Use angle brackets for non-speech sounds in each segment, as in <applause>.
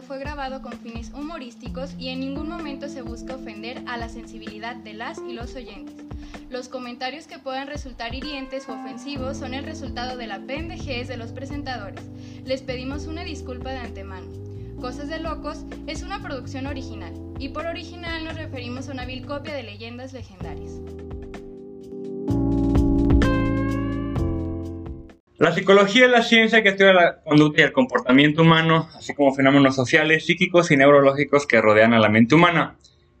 fue grabado con fines humorísticos y en ningún momento se busca ofender a la sensibilidad de las y los oyentes. Los comentarios que puedan resultar hirientes o ofensivos son el resultado de la pendejez de los presentadores. Les pedimos una disculpa de antemano. Cosas de Locos es una producción original, y por original nos referimos a una vil copia de leyendas legendarias. La psicología es la ciencia que estudia la conducta y el comportamiento humano, así como fenómenos sociales, psíquicos y neurológicos que rodean a la mente humana.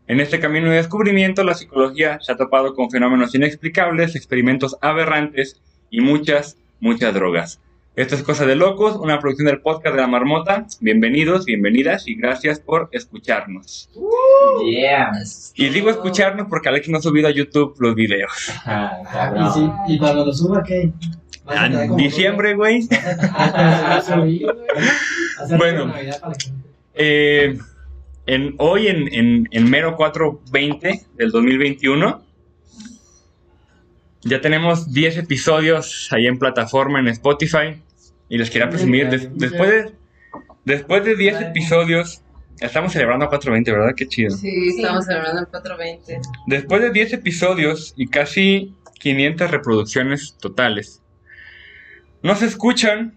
En este camino de descubrimiento, la psicología se ha topado con fenómenos inexplicables, experimentos aberrantes y muchas, muchas drogas. Esto es Cosa de Locos, una producción del podcast de La Marmota. Bienvenidos, bienvenidas y gracias por escucharnos. Yeah. Y digo escucharnos porque Alex no ha subido a YouTube los videos. Ah, ¿Y, si, ¿Y cuando lo suba qué? ¿Vas a En diciembre, güey. <laughs> a Bueno. Eh, en, hoy, en, en, en mero 420 del 2021, ya tenemos 10 episodios ahí en plataforma en Spotify. Y les quería presumir, des- después, de, después de 10 episodios, estamos celebrando 420, ¿verdad? Qué chido. Sí, estamos celebrando el 420. Después de 10 episodios y casi 500 reproducciones totales, nos escuchan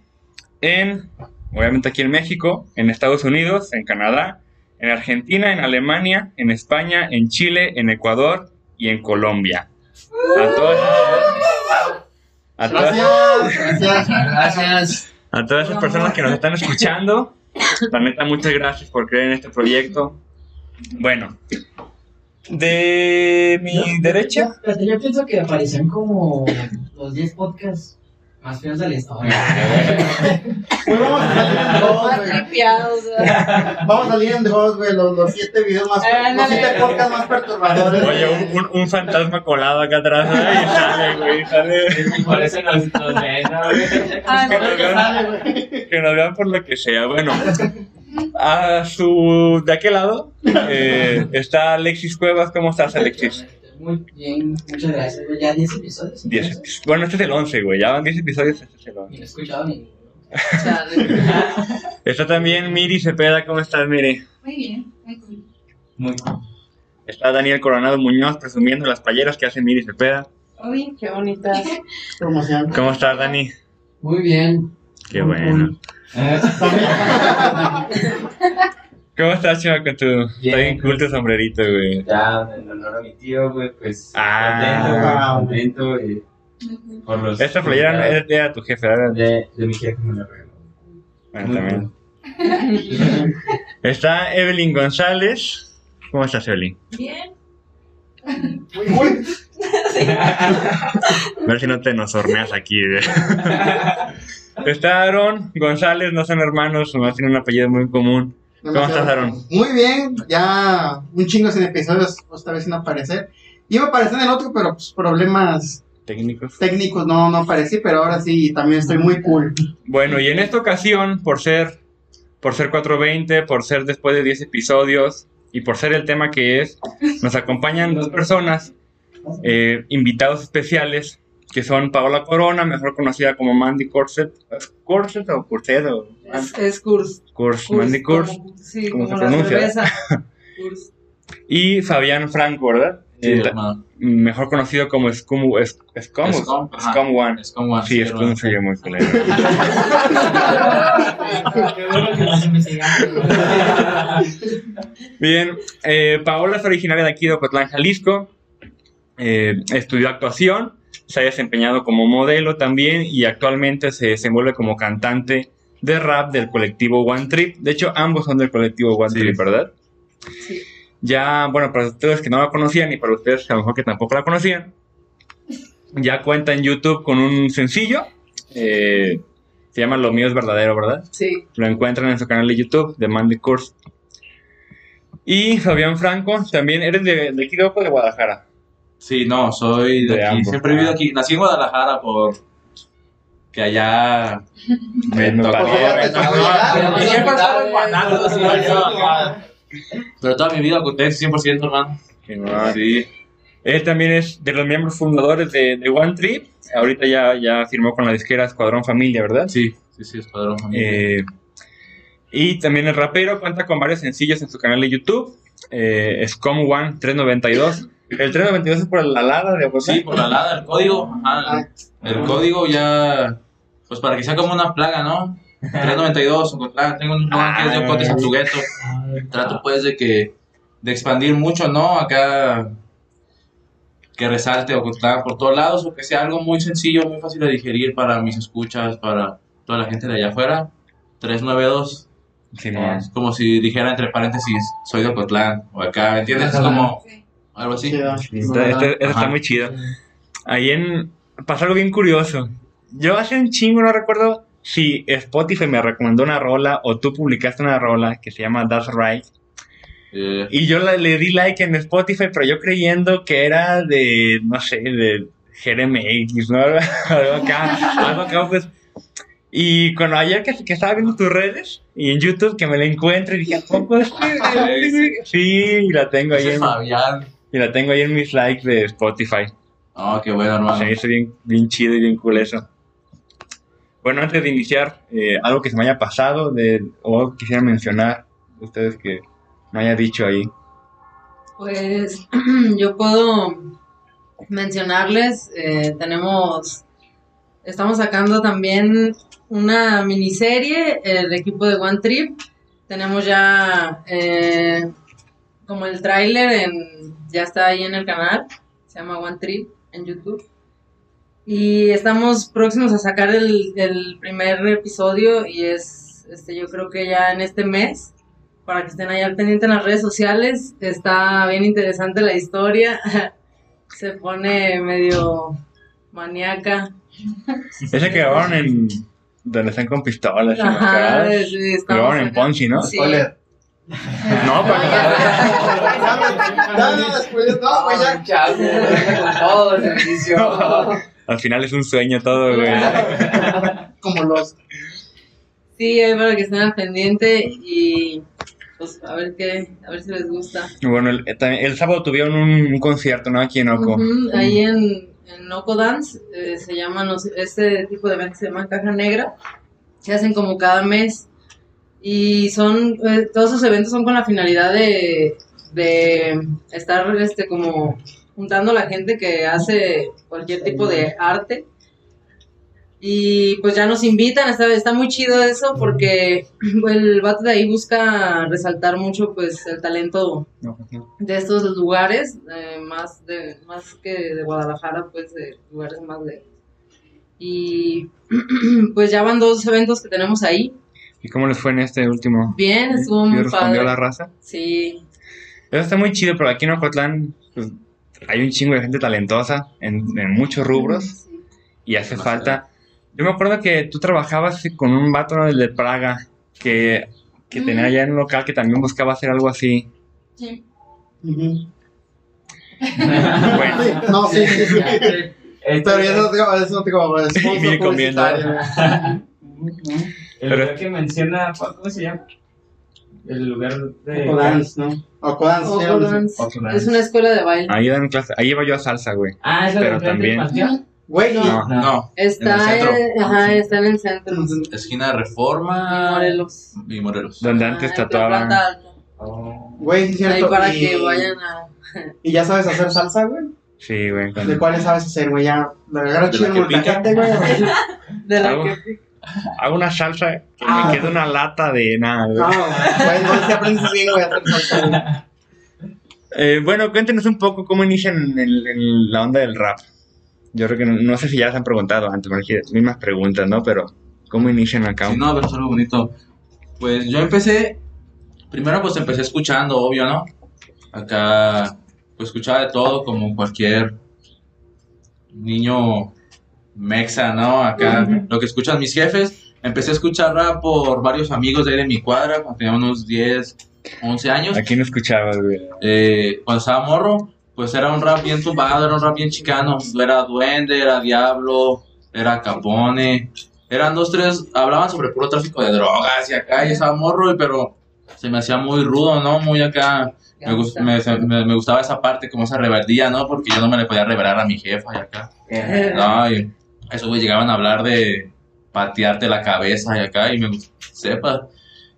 en, obviamente aquí en México, en Estados Unidos, en Canadá, en Argentina, en Alemania, en España, en Chile, en Ecuador y en Colombia. A todas, a todas, Gracias. Gracias. a todas esas personas que nos están escuchando, la neta, muchas gracias por creer en este proyecto. Bueno, de mi derecha. Fíjate, Yo pienso que aparecían como los 10 podcasts más feos de la historia. Pues vamos a salir en dos, güey. Vamos a salir en dos, güey. Los, los siete videos más. Ah, los siete podcasts más perturbadores. Oye, un, un- un fantasma colado acá atrás. Ay, sale, güey, sale. Por eso <laughs> nos, nos ven, ¿no? Ah, Que no. nos, vean, que nos vean por lo que sea. Bueno, a su. de aquel lado eh, está Alexis Cuevas. ¿Cómo estás, Alexis? Muy bien, muchas gracias. güey. Ya 10 episodios. 10 entonces, episodios. Bueno, este es el 11, güey. Ya van 10 episodios. Este es el 11. Ni lo he escuchado ni. <laughs> Está también Miri Cepeda. ¿Cómo estás, Miri? Muy bien, muy cool. Muy Está Daniel Coronado Muñoz presumiendo las playeras que hace Miri Cepeda. Uy, qué bonitas. <laughs> Promoción. ¿Cómo estás, Dani? Muy bien. Qué Muy bueno. <laughs> ¿Cómo estás, Chema, con tu... Está Bien. bien cool tu sombrerito, güey. Ya, en honor a mi tío, güey, pues. Ah. contento, contento. eh, por los. Esta playera no era de tu jefe, ¿verdad? de, de mi jefe me la regaló. Bueno, Muy también. <laughs> Está Evelyn González. ¿Cómo estás, Evelyn? Bien. Uy, uy. A ver si no te nos horneas aquí, güey. <laughs> Está Aaron González, no son hermanos, nomás tienen un apellido muy común. ¿Cómo estás, Aaron? Muy bien. Ya un chingo sin episodios, esta vez sin aparecer. Iba a aparecer en el otro, pero pues, problemas Técnicos. técnicos no, no aparecí, pero ahora sí también estoy muy cool. Bueno, y en esta ocasión, por ser, por ser 420, por ser después de 10 episodios y por ser el tema que es, nos acompañan dos personas, eh, invitados especiales, que son Paola Corona, mejor conocida como Mandy Corset. ¿Es ¿Corset o Corset o Es, es Kurs. Kurs? Kurs, Mandy Kurs. como- Sí, ¿cómo como se la pronuncia? cerveza. <laughs> Kurs. Y Fabián Franco, ¿verdad? Sí, Eh, mejor conocido como Scum, es, Scum, Scum. Scum One. Como así. Sí, Scum se muy culero. Qué bueno que nos investigaste. Bien, eh, Paola es originaria de aquí de Ocotlán, Jalisco. Eh, estudió actuación, se ha desempeñado como modelo también y actualmente se desenvuelve como cantante de rap del colectivo One Trip. De hecho, ambos son del colectivo One Sí. Trip, ¿verdad? Sí. Ya, bueno, para ustedes que no la conocían y para ustedes que a lo mejor que tampoco la conocían, ya cuenta en YouTube con un sencillo. eh, se llama Lo mío es verdadero, ¿verdad? Sí. Lo encuentran en su canal de YouTube, de Mandy Course. Y Fabián Franco, también eres de, de aquí de Guadalajara. Sí, no, soy de, De aquí. ambos. Siempre he vivido aquí. Nací en Guadalajara por. Que allá. <laughs> Me- tocó-. Pero toda mi vida conté 100%, hermano. Que no- Sí. Él también es de los miembros fundadores de, de One Trip. Ahorita ya, ya firmó con la disquera Escuadrón Familia, ¿verdad? Sí, sí, sí, Escuadrón Familia. Eh, Y también el rapero cuenta con varios sencillos en su canal de YouTube. Eh, Scum One 392. El 392 es por la lada de. Sí, por la lada, el código. ajá, el, el código ya. Pues para que sea como una plaga, ¿no? 392, Ocotlán. Tengo un lugar que es de Ocotes a tu gueto. Trato, pues, de que. De expandir mucho, ¿no? Acá. Que resalte Ocotlán por todos lados, o que sea algo muy sencillo, muy fácil de digerir para mis escuchas, para toda la gente de allá afuera. 392. Simón. Es como si dijera entre paréntesis, soy de Ocotlán, o acá, ¿me entiendes? Es como algo así. Chido. Este- este- este está muy chido. Ahí en. Pasó algo bien curioso. Yo hace un chingo no recuerdo si Spotify me recomendó una rola o tú publicaste una rola que se llama That's Right. Eh, Y yo la- le di like en Spotify, pero yo creyendo que era de, no sé, de GRMX, ¿no? <laughs> algo acá, algo acá, pues. Y cuando ayer que, que estaba viendo tus redes y en YouTube que me la encuentro y dije, ¿a poco <laughs> es? Sí, y la tengo ahí Fabián. Y la tengo ahí en mis likes de Spotify. Oh, qué bueno, hermano. Se me hizo bien, bien chido y bien cool eso. Bueno, antes de iniciar, eh, algo que se me haya pasado de, o algo que quisiera mencionar, ustedes que me haya dicho ahí. Pues <clears throat> yo puedo mencionarles, eh, tenemos, estamos sacando también una miniserie, el equipo de One Trip. Tenemos ya eh, como el tráiler, en- ya está ahí en el canal, se llama One Trip en YouTube. Y estamos próximos a sacar el, el primer episodio y es, este, yo creo que ya en este mes para que estén ahí al pendiente en las redes sociales. Está bien interesante la historia. <laughs> Se pone medio maníaca. Ese que grabaron en. donde están con pistolas y Ajá, sí, Grabaron en. Ponzi, ¿no? Sí. Spoiler. No, todo el servicio. Al final es un sueño todo, güey. Como los. Sí, ahí para que estén al pendiente y pues a ver qué, a ver si les gusta. Bueno, el, eh, también- el sábado tuvieron un, un concierto, ¿no? Aquí en Oco. Ahí en, en Oco Dance eh, se llaman este tipo de eventos se llama Caja Negra. Se hacen como cada mes. Y son, eh, todos esos eventos son con la finalidad de, de estar este como juntando a la gente que hace cualquier tipo de arte. Y pues ya nos invitan, está, está muy chido eso porque <clears throat> el vato de ahí busca resaltar mucho pues el talento de estos lugares, eh, más de más que de Guadalajara, pues de lugares más lejos. Y <clears throat> pues ya van dos eventos que tenemos ahí. ¿Y cómo les fue en este último? Bien, estuvo ¿Sí muy respondió padre. la raza? Sí, Eso está muy chido, pero aquí en Ocotlán pues, hay un chingo de gente talentosa en, en muchos rubros y hace Demasiado. falta. Yo me acuerdo que tú trabajabas con un vato de Praga que, que Mm. tenía allá en un local que también buscaba hacer algo así. sí. <laughs> Bueno, Sí, No, sí, sí, sí. Pero ya no tengo, eso no sponsor Viene comiendo. publicitario. <laughs> El Pero- lugar que menciona, ¿cómo se llama? El lugar de. Ocodance, ¿no? Ocodance, sí, Oco algo así. Dance. Oco Dance. Es una escuela de baile. ahí dan clase, ahí iba yo a salsa, güey. Ah, es la Pero también-. Güey, y- No. No, Está En el centro. en- ajá, está en el centro. esquina de Reforma Morelos. y Morelos. Donde antes tatuaban. Oh. güey, sí es Ahí cierto. para y, que vayan a. ¿Y ya sabes hacer salsa, güey? Sí, güey. ¿De cuáles sabes hacer, güey? Ya, la agarro ¿De chido pica? molcajete, güey. De la que <laughs> Hago una salsa que Ah. me queda una lata de nada. No, si aprendes bien, güey, a hacer salsa. Eh, bueno, cuéntenos un poco cómo inician en, el- en la onda del rap. Yo creo que no, no sé si ya les han preguntado antes, me dije, mismas preguntas, ¿no? Pero, ¿cómo inician acá? Sí, no, pero es algo bonito. Pues yo empecé, primero pues empecé escuchando, obvio, ¿no? Acá, pues escuchaba de todo, como cualquier niño mexa, ¿no? Acá, lo que escuchan mis jefes. Empecé a escuchar rap por varios amigos de ahí de mi cuadra, cuando tenía unos 10, 11 años. Aquí no escuchabas, güey. Eh, cuando estaba morro, pues era un rap bien tumbado, era un rap bien chicano. Era Duende, era Diablo, era Capone. Eran dos, tres, hablaban sobre puro tráfico de drogas y acá, y estaba morro, pero se me hacía muy rudo, ¿no? Muy acá. Me, gust- me, me- me gustaba esa parte, como esa rebeldía, ¿no? Porque yo no me le podía revelar a mi jefa y acá. <laughs> No, y eso, llegaban a hablar de patearte la cabeza y acá, y me sepa.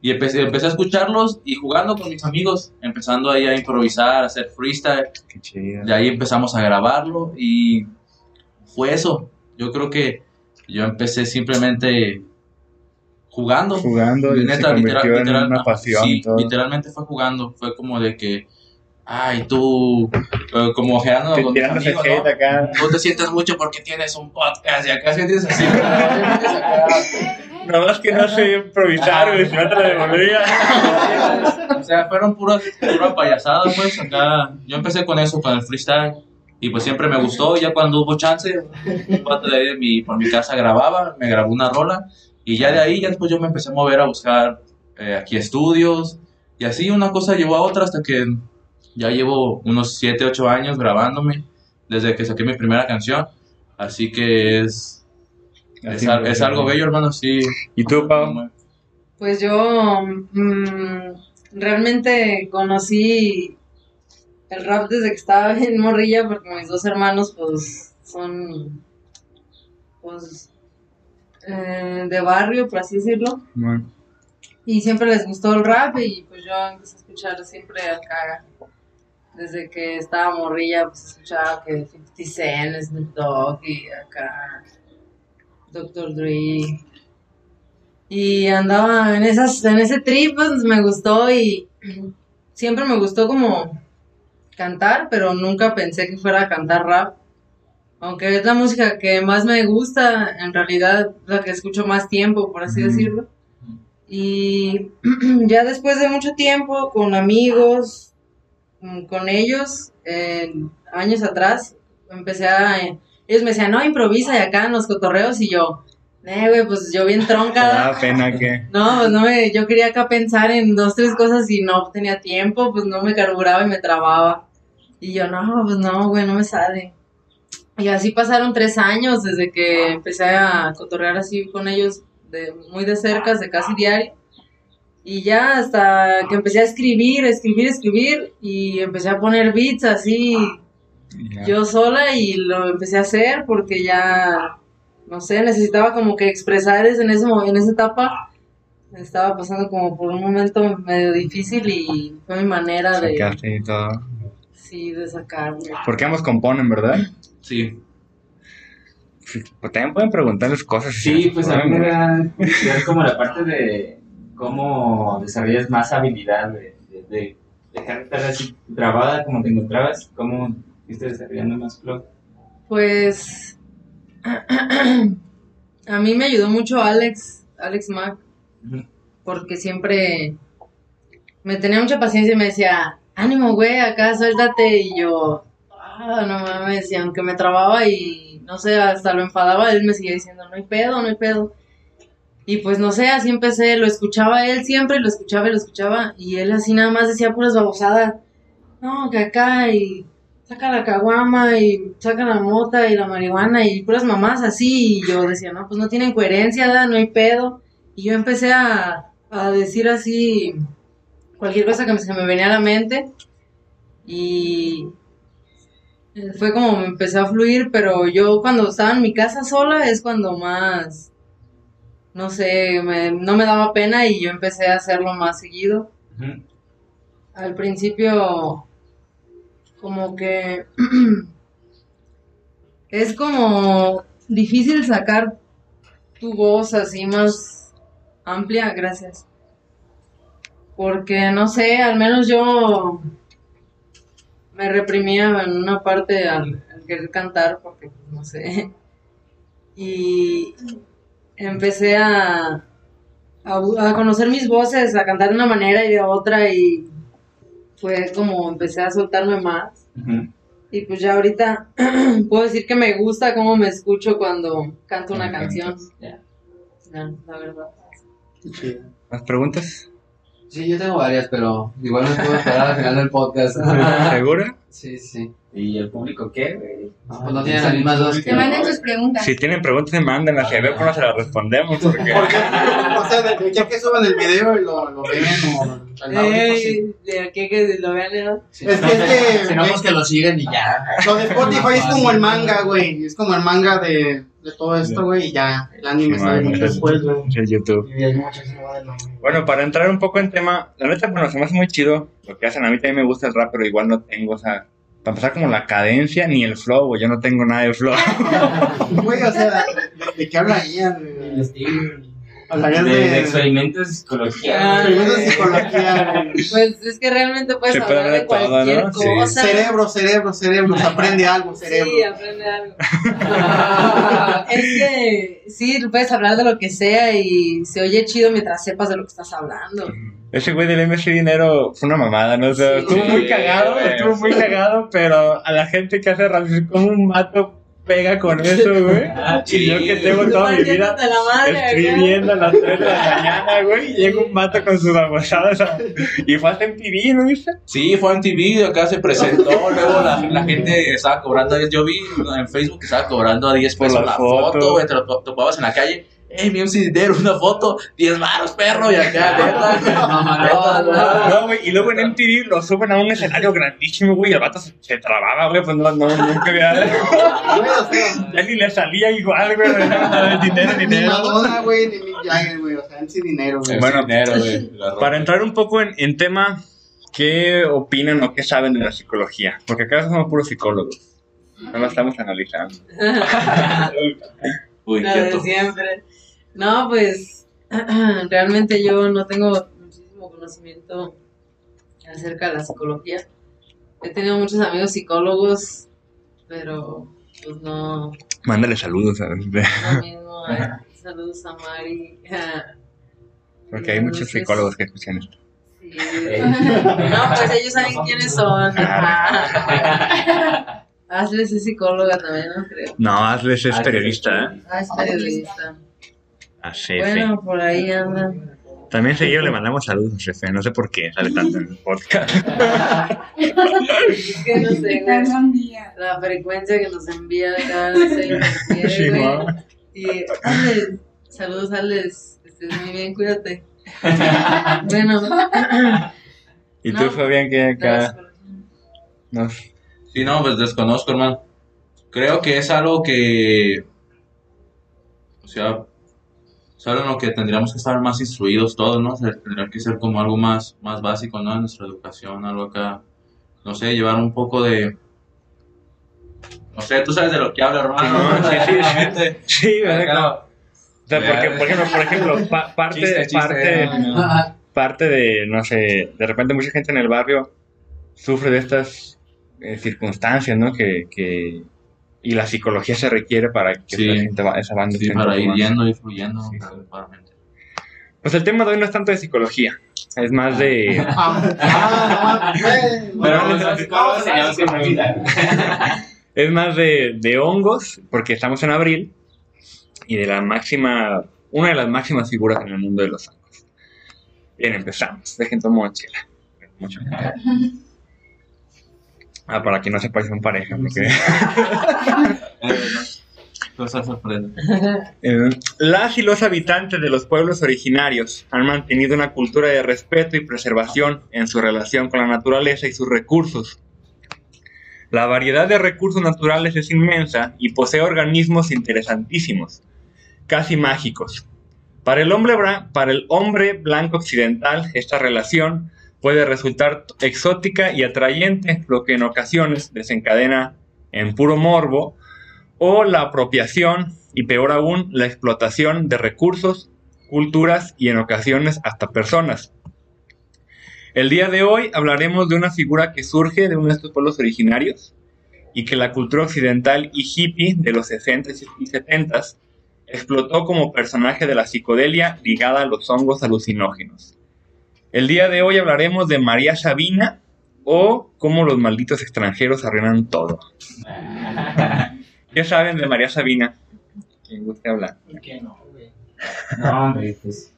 Y empecé, empecé a escucharlos y jugando con mis amigos, empezando ahí a improvisar, a hacer freestyle. Qué chido. De ahí empezamos a grabarlo y fue eso. Yo creo que yo empecé simplemente jugando. Jugando y se convirtió en una pasión sí, literalmente fue jugando. Fue como de que, ay, tú, eh, como ojeando con tirándose amigos, ¿no? acá. No te sientes mucho porque tienes un podcast y acá sientes así. <laughs> Nada más que no sé improvisar, güey, si no te lo devolvía. o sea, fueron puras pura payasada, pues acá. Yo empecé con eso, con el freestyle. Y pues siempre me gustó, ya cuando hubo chance, un de mi, por mi casa grababa, me grabó una rola, y ya de ahí, ya después yo me empecé a mover a buscar eh, aquí estudios, y así una cosa llevó a otra hasta que ya llevo unos 7, 8 años grabándome, desde que saqué mi primera canción, así que es, es, al- es algo bello, hermano, sí. ¿Y tú, Pau? Pues yo mm, realmente conocí el rap desde que estaba en morrilla porque mis dos hermanos pues son pues eh, de barrio, por así decirlo. Bueno, Y siempre les gustó el rap y pues yo empecé a escuchar siempre acá. Desde que estaba morrilla, pues escuchaba que 50 Cent, Snoop Dogg y acá Dr. Dre. Y andaba en, esas, en ese trip, pues me gustó y siempre me gustó como cantar, pero nunca pensé que fuera a cantar rap. Aunque es la música que más me gusta, en realidad la que escucho más tiempo, por así Ujú. decirlo. Y <clears throat> ya después de mucho tiempo, con amigos, mm, con ellos, eh, años atrás, empecé a... ellos me decían, no, improvisa y acá en los cotorreos y yo, eh, güey, pues yo bien ¿Te tronca. daba <laughs> pena que. No, pues no me, yo quería acá pensar en dos, tres cosas y no tenía tiempo, pues no me carburaba y me trababa. Y yo, no, pues no, güey, no me sale. Y así pasaron tres años desde que empecé a cotorrear así con ellos de, muy de cerca, de casi diario. Y ya hasta que empecé a escribir, escribir, escribir y empecé a poner beats así Ya. yo sola y lo empecé a hacer porque ya, no sé, necesitaba como que expresar eso en, ese, en esa etapa. Estaba pasando como por un momento medio difícil y fue mi manera de, Sacaste y todo. sí, de sacarlo. Porque ambos componen, ¿verdad? Sí. Pues también pueden preguntarles cosas. Sí, pues a mí me da como la parte de cómo desarrollas más habilidad de, de, de dejar de estar así trabada como te encontrabas, cómo fuiste desarrollando más flow. Pues <clears throat> a mí me ayudó mucho Alex, Alex Ujú. porque siempre me tenía mucha paciencia y me decía, ánimo, güey, acá suéltate. Y yo, ah, no mames, y aunque me trababa y no sé, hasta lo enfadaba, él me seguía diciendo, no hay pedo, no hay pedo. Y pues no sé, así empecé, lo escuchaba él siempre, lo escuchaba y lo escuchaba, y él así nada más decía puras babosadas. No, que acá y saca la caguama y saca la mota y la marihuana y puras mamás así. Y yo decía, no, pues no tienen coherencia, no hay pedo. Y yo empecé a, a decir así cualquier cosa que se me venía a la mente. Y fue como me empezó a fluir, pero yo cuando estaba en mi casa sola es cuando más, no sé, me- no me daba pena y yo empecé a hacerlo más seguido al principio como que <clears throat> es como difícil sacar tu voz así más amplia, gracias. Porque no sé, al menos yo me reprimía en una parte al, al querer cantar, porque no sé. <laughs> Y empecé a, a, conocer mis voces, a cantar de una manera y de otra y fue como empecé a soltarme más. Y pues ya ahorita <clears throat> puedo decir que me gusta cómo me escucho cuando canto una canción. Ya. Ya, la verdad. ¿Más preguntas? Sí, yo tengo varias, pero igual me puedo esperar al final del podcast. <laughs> ¿Segura? sí, sí. ¿Y el público qué, güey? Pues no tienen las mismas dos que Que manden sus preguntas. Si tienen preguntas, mándenlas y a ver cómo se las respondemos. Porque <laughs> o sea, ya que suban el video y lo, lo ven o. Ey, de aquí que lo vean, ¿no? Sí, Es que- es que- si no, pues que lo siguen y ya. Lo de Spotify es como el manga, güey. Es como el manga de, de todo esto, güey, y ya el anime Sí, sale mucho es- después, güey. YouTube. Y hay va del nombre. Bueno, para entrar un poco en tema, la neta, bueno, se me hace muy chido lo que hacen. A mí también me gusta el rap, pero igual no tengo, o sea, para empezar como la cadencia ni el flow, güey. Yo no tengo nada de flow. <laughs> Güey, o sea, ¿de, <laughs> de qué hablarían, El De, de de... experimentos de psicología. Ah, experimentos de psicología. <laughs> Pues es que realmente puedes Se puede hablar de todo, cualquier ¿no? Sí. cosa. Cerebro, cerebro, cerebro, se <laughs> aprende algo, cerebro. Sí, aprende algo. <laughs> es que sí, puedes hablar de lo que sea y se oye chido mientras sepas de lo que estás hablando. Ese güey del MC Dinero fue una mamada, ¿no? O sea, Sí. estuvo muy cagado, güey, estuvo muy cagado, pero a la gente que hace rap, como un mato pega con eso, güey. Ah, Y yo que tengo toda mi vida la madre, escribiendo a las 3 de la mañana, güey, y llega un mato con sus babosadas. a- Y fue hasta en TV, ¿no viste? Sí, fue en TV, acá se presentó, luego la, la gente estaba cobrando, yo vi en Facebook que estaba cobrando a 10 Por pesos la la foto. güey, te lo to- topabas en la calle, ey, mi MC Dinero, una foto, 10 baros, perro, y acá, <laughs> neta, no. No, güey, y luego en MTV lo suben a un escenario grandísimo, güey, y el vato se, se trababa, güey, pues no, no, nunca había... <laughs> Ya ni le salía igual, güey, dinero, ni dinero. Madonna, güey, ni Mick Jagger, güey, o sea, en sí dinero, güey. Bueno, dinero, güey. Para entrar un poco en, en tema, ¿qué opinan o qué saben de la psicología? Porque acá somos puros psicólogos. No lo estamos analizando. <laughs> Uy, La de siempre. No, pues <clears throat> realmente yo no tengo muchísimo conocimiento acerca de la psicología. He tenido muchos amigos psicólogos, pero pues no, Mándale saludos, a- lo mismo. <laughs> Saludos a Mari. porque hay muchos psicólogos que escuchan esto. Sí. No, pues ellos saben quiénes son. <laughs> Hazles es psicóloga también, no creo. No, Hazles es periodista, ¿eh? Ah, es periodista. A. Bueno, por ahí anda. También seguido le mandamos saludos a Jefe. No sé por qué sale tanto en el podcast. Es <laughs> que no sé, <laughs> la frecuencia que nos envía cada seis meses, Sí. ¿no? Y Alex, saludos Alex, estés muy bien, cuídate. <laughs> bueno, Y tú, No. Fabián, que acá nos... Sí, no, pues desconozco, hermano. Creo que es algo que. O sea. En lo que tendríamos que estar más instruidos todos, ¿no? O sea, tendría que ser como algo más, más básico, ¿no? En nuestra educación, algo acá. No sé, llevar un poco de. No sé, tú sabes de lo que hablo, hermano. Sí, sí, sí. Sí, ¿verdad? Acá, O sea, porque, por ejemplo, por ejemplo pa- parte, Chiste, chiste. parte, parte de, no sé, de repente mucha gente en el barrio sufre de estas eh, circunstancias, ¿no? Que, que, y la psicología se requiere para que Sí. la gente va, esa banda Sí, para ir yendo y fluyendo. Sí. adecuadamente. Pues el tema de hoy no es tanto de psicología, es más de... Ah, ah. <laughs> <laughs> Es más de, de hongos, porque estamos en abril, y de la máxima, una de las máximas figuras en el mundo de los hongos. Bien, empezamos. Dejen tomar chela. Mucho. <laughs> Ah, para que no se parecen pareja, porque... Cosa <laughs> sorprendente. <laughs> Eh, las y los habitantes de los pueblos originarios han mantenido una cultura de respeto y preservación en su relación con la naturaleza y sus recursos. La variedad de recursos naturales es inmensa y posee organismos interesantísimos, casi mágicos. Para el hombre, para el hombre blanco occidental, esta relación puede resultar exótica y atrayente, lo que en ocasiones desencadena en puro morbo o la apropiación y peor aún la explotación de recursos, culturas y en ocasiones hasta personas. El día de hoy hablaremos de una figura que surge de uno de estos pueblos originarios y que la cultura occidental y hippie de los 60s y 70s explotó como personaje de la psicodelia ligada a los hongos alucinógenos. El día de hoy hablaremos de María Sabina o cómo los malditos extranjeros arruinan todo. ¿Qué saben de María Sabina? ¿Quién guste hablar? ¿Por qué no, güey? No, hombre, pues.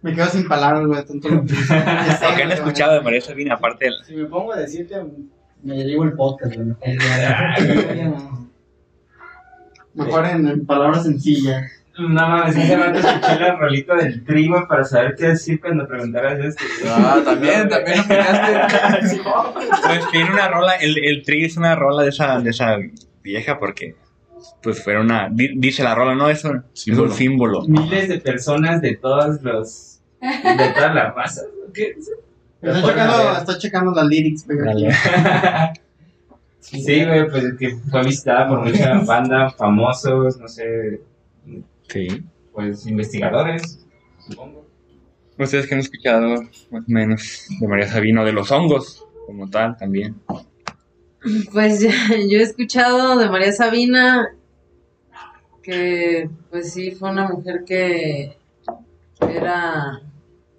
Me quedo sin palabras, güey, tanto lo que <laughs> que sé, ¿O qué han escuchado de María Sabina aparte de la... Si me pongo a decirte, me llevo el podcast, güey. <laughs> Mejor en, en palabras sencillas. No mames, hace <laughs> rato escuché la rolita del trigo para saber qué decir cuando preguntaras esto. Ah, también, también opinaste. <laughs> Pues tiene una rola, el, el Tri es una rola de esa, de esa vieja porque pues era una, di- dice la rola, ¿no? Eso es Símbolo. un símbolo. Miles de personas de todos los. de todas las razas. ¿o ¿Qué? Está checando, está checando las lyrics. Sí, güey, pues es que fue visitada por mucha banda, famosos, no sé, Sí. pues investigadores, supongo. Ustedes que han escuchado más o menos de María Sabina o de los hongos, como tal, también. Pues ya, <laughs> yo he escuchado de María Sabina que pues sí fue una mujer que era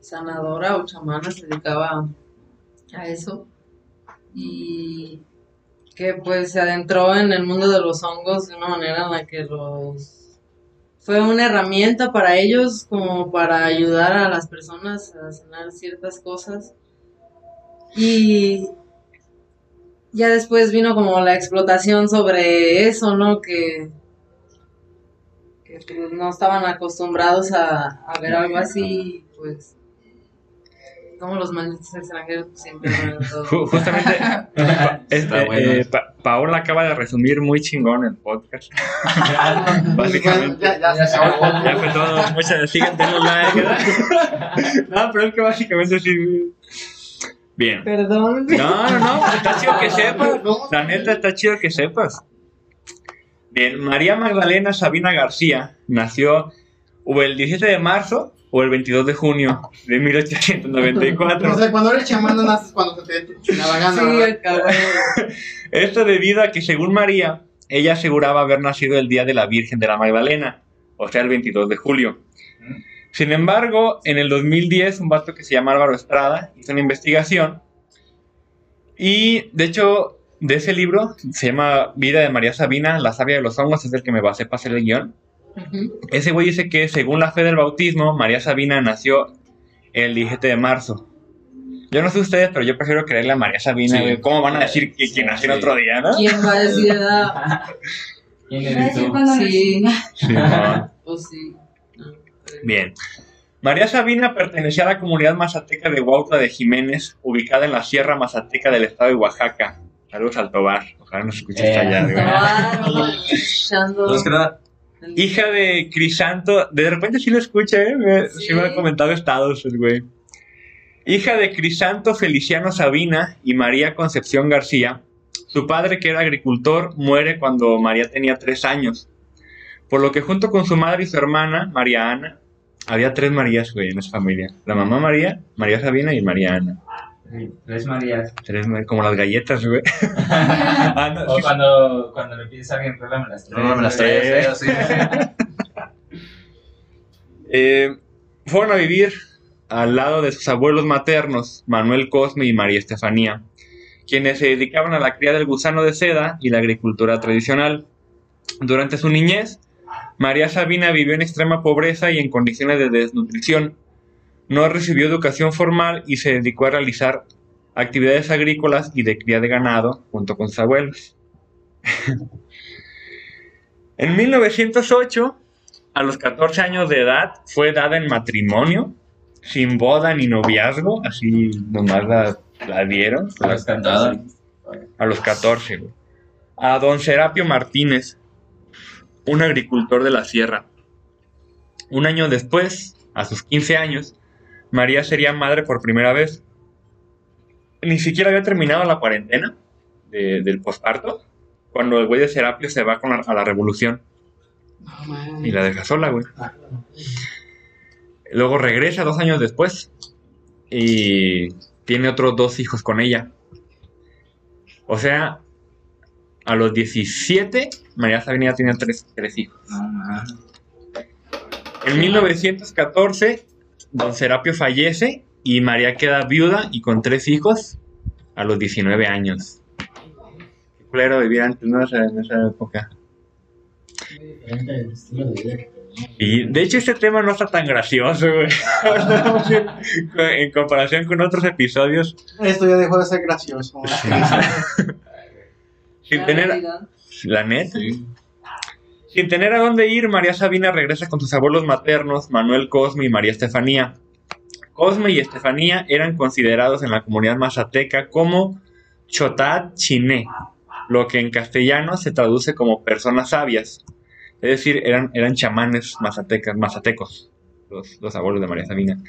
sanadora o chamana, se dedicaba a eso y que pues se adentró en el mundo de los hongos de una manera en la que los fue una herramienta para ellos como para ayudar a las personas a sanar ciertas cosas y ya después vino como la explotación sobre eso, ¿no? Que, que pues, no estaban acostumbrados a, a ver algo así, pues como los malditos extranjeros siempre todo. Ju- Justamente, <laughs> este, bueno. eh, Pa- Paola acaba de resumir muy chingón el podcast. <laughs> Básicamente. ya, ya se acabó. Ya fue todo. Muchas sigan denos. <laughs> No, pero es que básicamente sí. Bien. Perdón. No, no, no, está chido que sepas. La neta está chido que sepas. Bien, María Magdalena Sabina García nació el 17 de marzo o el 22 de junio de 1894. O sea, cuando eres chamán no naces cuando se te chingada gana. Sí, ¿verdad? acabó. <laughs> Esto debido a que, según María, ella aseguraba haber nacido el día de la Virgen de la Magdalena, o sea, el 22 de julio. Sin embargo, en el 2010, un vato que se llama Álvaro Estrada hizo una investigación y, de hecho, de ese libro, se llama Vida de María Sabina, la sabia de los hongos, es el que me basé para hacer el guion. Ese güey dice que, según la fe del bautismo, María Sabina nació el 17 de marzo. Yo no sé ustedes, pero yo prefiero creerle a María Sabina, Sí. ¿Cómo van a decir que, que nació en otro día, no? ¿Quién va a decir edad? <laughs> ¿Quién tú? cuando Sí, Sí, no. pues sí. No, Bien. María Sabina pertenecía a la comunidad mazateca de Huautla de Jiménez, ubicada en la Sierra Mazateca del estado de Oaxaca. Saludos al Tobar. Ojalá nos escuches Eh. allá. Ah, no, <laughs> Hija de Crisanto, de repente sí lo escucha, ¿eh? Me- Sí, Sí. me ha comentado estados, el güey. Hija de Crisanto Feliciano Sabina y María Concepción García, su padre, que era agricultor, muere cuando María tenía tres años. Por lo que junto con su madre y su hermana, María Ana, había tres Marías, güey, en esa familia. La mamá María, María Sabina y María Ana. Tres Marías. Tres, Mar- como las galletas, güey. <laughs> Ah, no, O cuando, cuando le pides a alguien, rólame las tres. no me las sí. <laughs> Eh, fueron a vivir al lado de sus abuelos maternos, Manuel Cosme y María Estefanía, quienes se dedicaban a la cría del gusano de seda y la agricultura tradicional. Durante su niñez, María Sabina vivió en extrema pobreza y en condiciones de desnutrición. No recibió educación formal y se dedicó a realizar actividades agrícolas y de cría de ganado junto con sus abuelos. <laughs> en 1908, a los 14 años de edad, fue dada en matrimonio, sin boda ni noviazgo, así nomás la, la dieron. A los cantados. A los 14, güey. A don Serapio Martínez, un agricultor de la sierra. Un año después, a sus 15 años, María sería madre por primera vez. Ni siquiera había terminado la cuarentena de- del posparto, cuando el güey de Serapio se va con la- a la revolución y la deja sola, güey. Luego regresa dos años después y tiene otros dos hijos con ella. O sea, a los 17, María Sabina tenía tres, tres hijos. En 1914, don Serapio fallece y María queda viuda y con tres hijos a los 19 años. Qué culero vivir antes, ¿no? O sea, en esa época. Diferente el estilo de vida que tenía. Y de hecho este tema no está tan gracioso, güey. <laughs> en comparación con otros episodios, Esto ya dejó de ser gracioso. <laughs> sin La tener... La neta. Sin tener a dónde ir, María Sabina regresa con sus abuelos maternos, Manuel Cosme y María Estefanía. Cosme y Estefanía eran considerados en la comunidad mazateca como Chotat Chiné, lo que en castellano se traduce como personas sabias. Es decir, eran, eran chamanes mazatecas, mazatecos, los, los abuelos de María Sabina.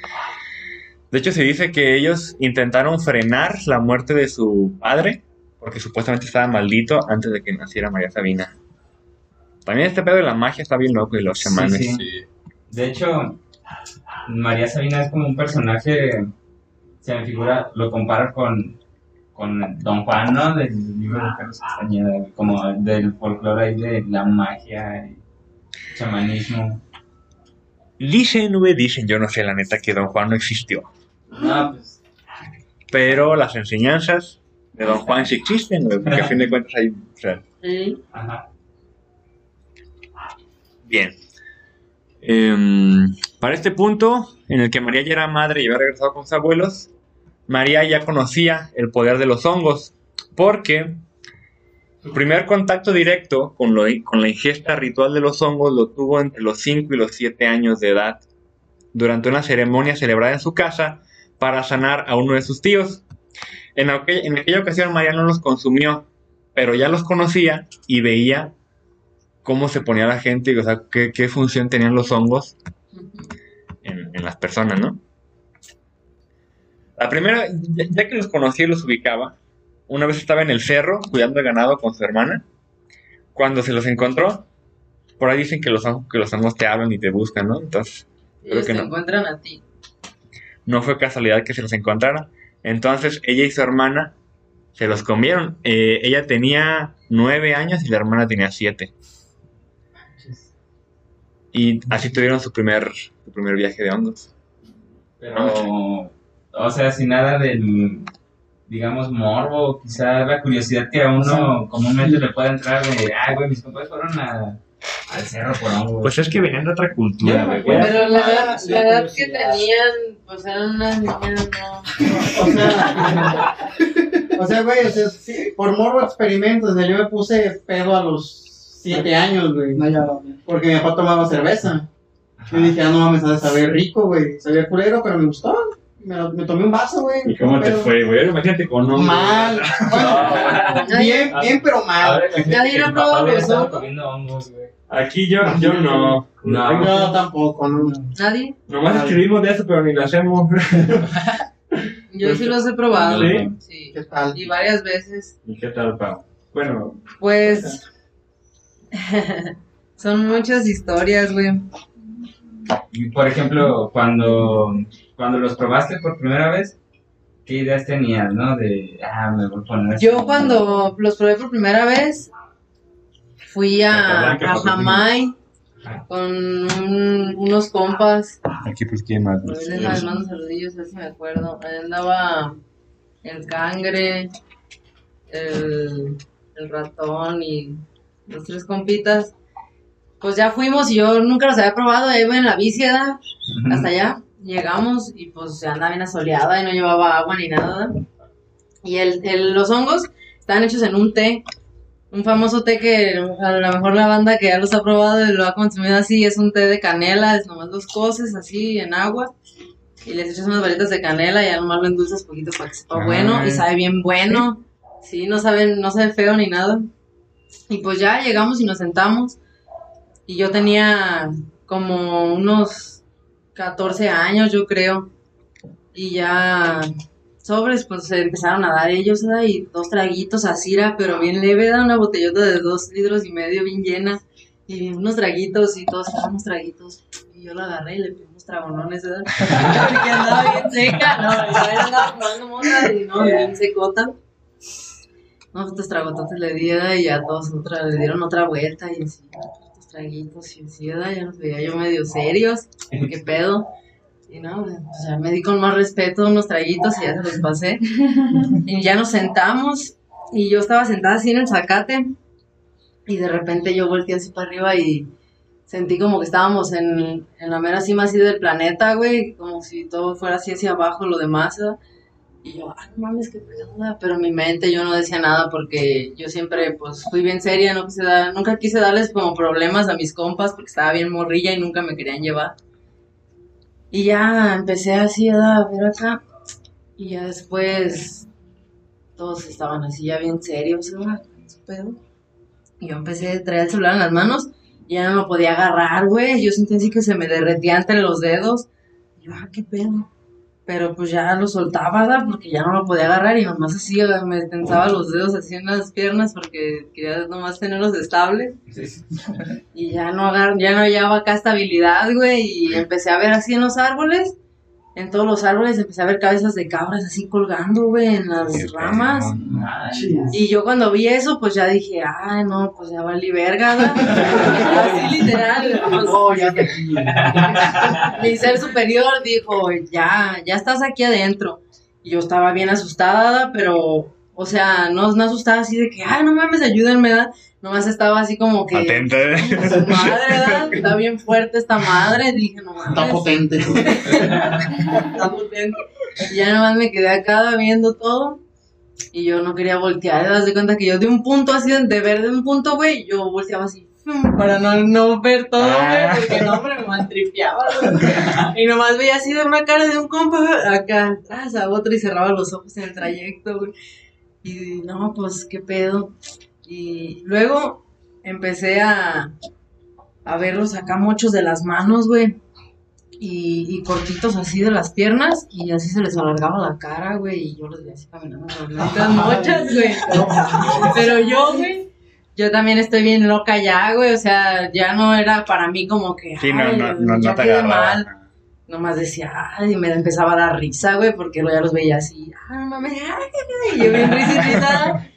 De hecho, se dice que ellos intentaron frenar la muerte de su padre, porque supuestamente estaba maldito antes de que naciera María Sabina. También este pedo de la magia está bien loco y los chamanes. sí. Sí. De hecho, María Sabina es como un personaje, se me figura, lo comparo con, con Don Juan, ¿no? Del libro de Carlos Castañeda, como del folclore ahí de la magia y chamanismo. Dicen, güey, dicen, yo no sé la neta que Don Juan no existió. No, pues, Pero las enseñanzas de Don Juan sí existen, güey, porque a fin de cuentas hay... o sea, ajá. Bien. Em, para este punto, en el que María ya era madre y había regresado con sus abuelos, María ya conocía el poder de los hongos, porque su primer contacto directo con, la ingesta ritual de los hongos lo tuvo entre los 5 y los 7 años de edad, durante una ceremonia celebrada en su casa para sanar a uno de sus tíos. En aquella ocasión María no los consumió, pero ya los conocía y veía cómo se ponía la gente, y, o sea, qué, qué función tenían los hongos en, en las personas, ¿no? La primera, ya, ya que los conocía y los ubicaba, una vez estaba en el cerro cuidando el ganado con su hermana. Cuando se los encontró, por ahí dicen que los, hongos- que los hongos te hablan y te buscan, ¿no? Entonces, Creo Ellos que te no. encuentran a ti. no fue casualidad que se los encontrara. Entonces, ella y su hermana se los comieron. Eh, ella tenía nueve años y la hermana tenía siete. Y así tuvieron su primer, su primer viaje de hongos. Pero, o sea, sin nada del, digamos, morbo, quizá la curiosidad que a uno comúnmente le puede entrar de, ay, güey, mis compadres fueron a, al cerro por hongo. Pues es que venían de otra cultura, güey. Pero la edad, sí, la edad que curiosidad. tenían, pues eran unas niñas, no. O sea, <laughs> o sea, güey, o sea, sí, por morbo experimentos, yo me puse pedo a los siete años, güey. Porque mi papá tomaba cerveza. Yo dije, ah, no mames, saber rico, güey. Sabía culero, pero me gustó. Me, lo- me tomé un vaso, güey. ¿Y cómo te Pero- fue, güey? Imagínate con hongos. Mal. <laughs> <laughs> Bueno, bien, bien, pero mal. ¿no? comiendo hongos, güey. Aquí yo, yo no. No. Yo tampoco, no. Nadie. Nomás escribimos de eso, pero ni lo hacemos. <laughs> Yo sí los he probado. ¿Sí? Sí. ¿Qué tal? Y varias veces. ¿Y qué tal, Pau? Bueno, Pues. <laughs> son muchas historias, güey. Por ejemplo, cuando, cuando los probaste por primera vez, ¿qué ideas tenías, no? De, ah, me voy a poner. Yo cuando los probé por primera vez, fui a, a. Jamay con un- unos compas. aquí pues quién más. Les les mando saludillos, a ver si me acuerdo. Ahí andaba el cangre, el, el ratón y los tres compitas. Pues ya fuimos y yo nunca los había probado. Ahí en la bici, hasta allá. Llegamos y pues andaba bien asoleada y no llevaba agua ni nada. Y el, el- los hongos estaban hechos en un té. Un famoso té que a lo mejor la banda que ya los ha probado y lo ha consumido así es un té de canela, es nomás dos coces así en agua. Y les echas unas varitas de canela y nomás lo endulzas poquito para que sepa Ah. bueno y sabe bien bueno. Sí, no sabe, no sabe feo ni nada. Y pues ya llegamos y nos sentamos. Y yo tenía como unos 14 años, yo creo. Y ya sobres, pues se empezaron a dar ellos, ¿verdad? Y dos traguitos a Cira, pero bien leve, ¿verdad? Una botellota de dos litros y medio, bien llena. Y unos traguitos y todos unos traguitos. Y yo lo agarré y le puse unos tragonones, ¿verdad? Porque andaba bien seca, no, yo andaba fumando mota y no, bien secota. No, estos tragototes le. Y a todos otra, le dieron otra vuelta y así, estos traguitos y así. Ya los veía yo medio serios, ¿qué pedo? Y no, o sea, me di con más respeto unos traguitos y ya se los pasé. Y ya nos sentamos y yo estaba sentada así en el zacate y de repente yo volteé así para arriba y sentí como que estábamos en, en la mera cima así del planeta, güey, como si todo fuera así hacia abajo, lo demás, ¿verdad? Y yo, ah, no mames, qué ¿verdad? pero en mi mente yo no decía nada porque yo siempre, pues, fui bien seria, no quise dar, nunca quise darles como problemas a mis compas porque estaba bien morrilla y nunca me querían llevar. Y ya empecé así a ver acá. Y ya después todos estaban así ya bien serios, ¿verdad? ¿Qué pedo? Y yo empecé a traer el celular en las manos y ya no lo podía agarrar, güey. Yo sentí así que se me derretía entre los dedos. Y yo, ah, qué pedo. Pero pues ya lo soltaba, ¿verdad? Porque ya no lo podía agarrar y nomás así me tensaba los dedos así en las piernas porque quería nomás tenerlos estables. Y ya no agar ya no hallaba acá estabilidad, güey. Y empecé a ver así en los árboles. En todos los árboles empecé a ver cabezas de cabras así colgando, güey, en las ramas. Y yo cuando vi eso, pues ya dije, ay, no, pues ya valí verga. <laughs> Así literal. pues, No, ya <laughs> mi ser superior dijo, ya, ya estás aquí adentro. Y yo estaba bien asustada, pero, o sea, no, no asustada así de que, ay, no mames, ayúdenme, ¿verdad? Nomás estaba así como que, Atenta. su madre, ¿verdad? Está bien fuerte esta madre. Dije, no mames. Está potente. Está potente. Y ya nomás me quedé acá viendo todo. Y yo no quería voltear. Te das de cuenta que yo de un punto así, de ver de un punto, güey, yo volteaba así. Para no, no ver todo, Ah. güey, porque no, hombre, me maltripeaba, güey. Y nomás veía así de una cara de un compa, acá atrás a otro y cerraba los ojos en el trayecto, güey. Y no, pues, qué pedo. Y luego empecé a, a verlos acá muchos de las manos, güey. Y, y cortitos así de las piernas y así se les alargaba la cara, güey, y yo los veía así caminando las <laughs> mochas, güey. Pero, yo, güey, yo también estoy bien loca ya, güey, o sea, ya no era para mí como que, Sí, no, ay, no, no, no te quedé agarraba. mal. Nomás decía, ay, y me empezaba a dar risa, güey, porque luego ya los veía así, ay, no mames, <laughs> ay, y yo bien risa y risa.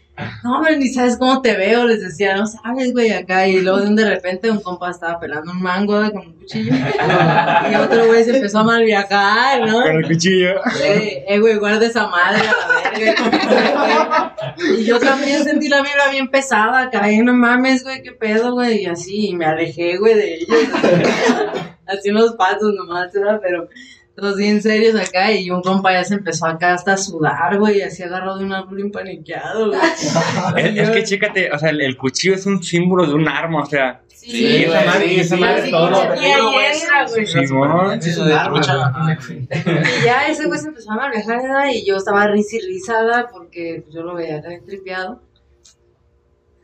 No, hombre, ni sabes cómo te veo, les decía, no sabes, güey, acá. Y luego de repente un compa estaba pelando un mango güey, con un cuchillo. <laughs> Y otro güey se empezó a mal viajar, ¿no? Con el cuchillo. Eh, eh, güey, guarda esa madre a la verga. Y yo también sentí la vibra bien pesada, caí, no mames, güey, qué pedo, güey. Y así, y me alejé, güey, de ellos. <laughs> Así unos pasos nomás, ¿verdad? Pero todos bien serios acá. Y un compa ya se empezó acá hasta a sudar, güey, y así agarrado de un árbol impaniqueado, güey. <laughs> Es, es que chécate, o sea, el, el cuchillo es un símbolo de un arma, o sea. Sí, esa madre- sí, esa sí, madre sí, todo Y ahí entra, güey. Simón. Eso de trucha. Y ya ese güey se empezó a manejar ¿verdad? y yo estaba risa y risada porque pues, yo lo veía acá tripeado.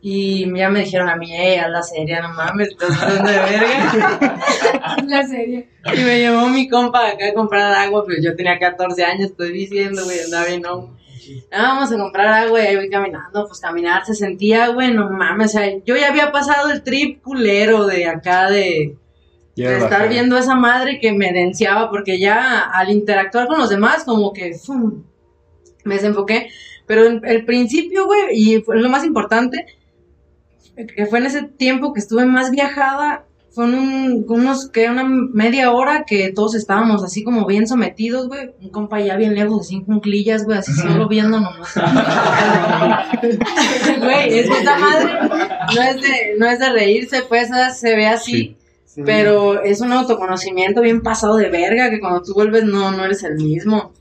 Y ya me dijeron a mí, eh, haz la serie, no mames, estás de verga. <laughs> La serie. Y me llevó mi compa acá a comprar agua, pero yo tenía 14 años, estoy diciendo, güey, andaba bien, no. Ah, vamos a comprar agua y ahí voy caminando, pues caminar se sentía, güey, no mames, o sea, yo ya había pasado el trip culero de acá de, estar bajé. viendo esa madre que me denciaba, porque ya al interactuar con los demás, como que ¡fum! me desenfoqué. Pero en el principio, güey, y fue lo más importante, que fue en ese tiempo que estuve más viajada, fue en un, unos, que una media hora que todos estábamos así como bien sometidos, güey. Un compa ya bien lejos, así en cunclillas, güey, así solo viendo nomás. <laughs> Güey, es que esta madre no es de, no es de reírse, pues, se ve así. Sí. Pero es un autoconocimiento bien pasado de verga que cuando tú vuelves no, no eres el mismo.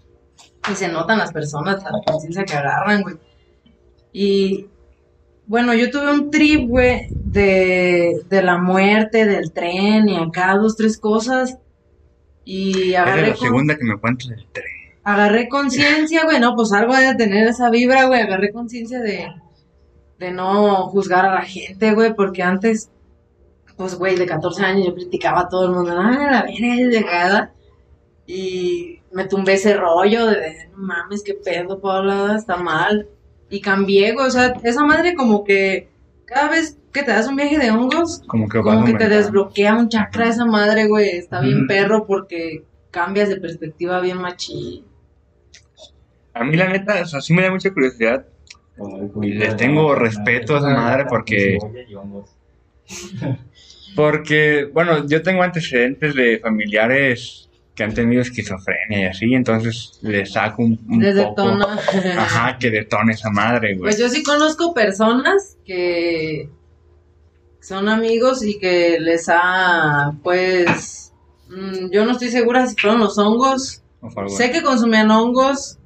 Y se notan las personas, la conciencia que agarran, güey. Y bueno, yo tuve un trip, güey, de, de la muerte, del tren y acá dos, tres cosas. Y Es agarré, la con- segunda que me cuentas del tren. agarré conciencia, güey, no, pues algo de tener esa vibra, güey, agarré conciencia de, de no juzgar a la gente, güey, porque antes, pues, güey, de 14 años yo criticaba a todo el mundo, ah, la verga es llegada, y me tumbé ese rollo de, no mames, qué pedo, Paula, está mal, y cambié, o sea, esa madre como que cada vez que te das un viaje de hongos, Como que, como vas que te desbloquea un chakra esa madre, güey, está bien perro porque cambias de perspectiva bien machín. A mí, la neta, o sea, sí me da mucha curiosidad. Le tengo respeto a esa madre porque- Porque, bueno, yo tengo antecedentes de familiares que han tenido esquizofrenia y así, entonces le saco un, un Les poco. detona. Ajá, que detone esa madre, güey. Pues yo sí conozco personas que son amigos y que les ha, pues, mm, yo no estoy segura si fueron los hongos. Sé que consumían hongos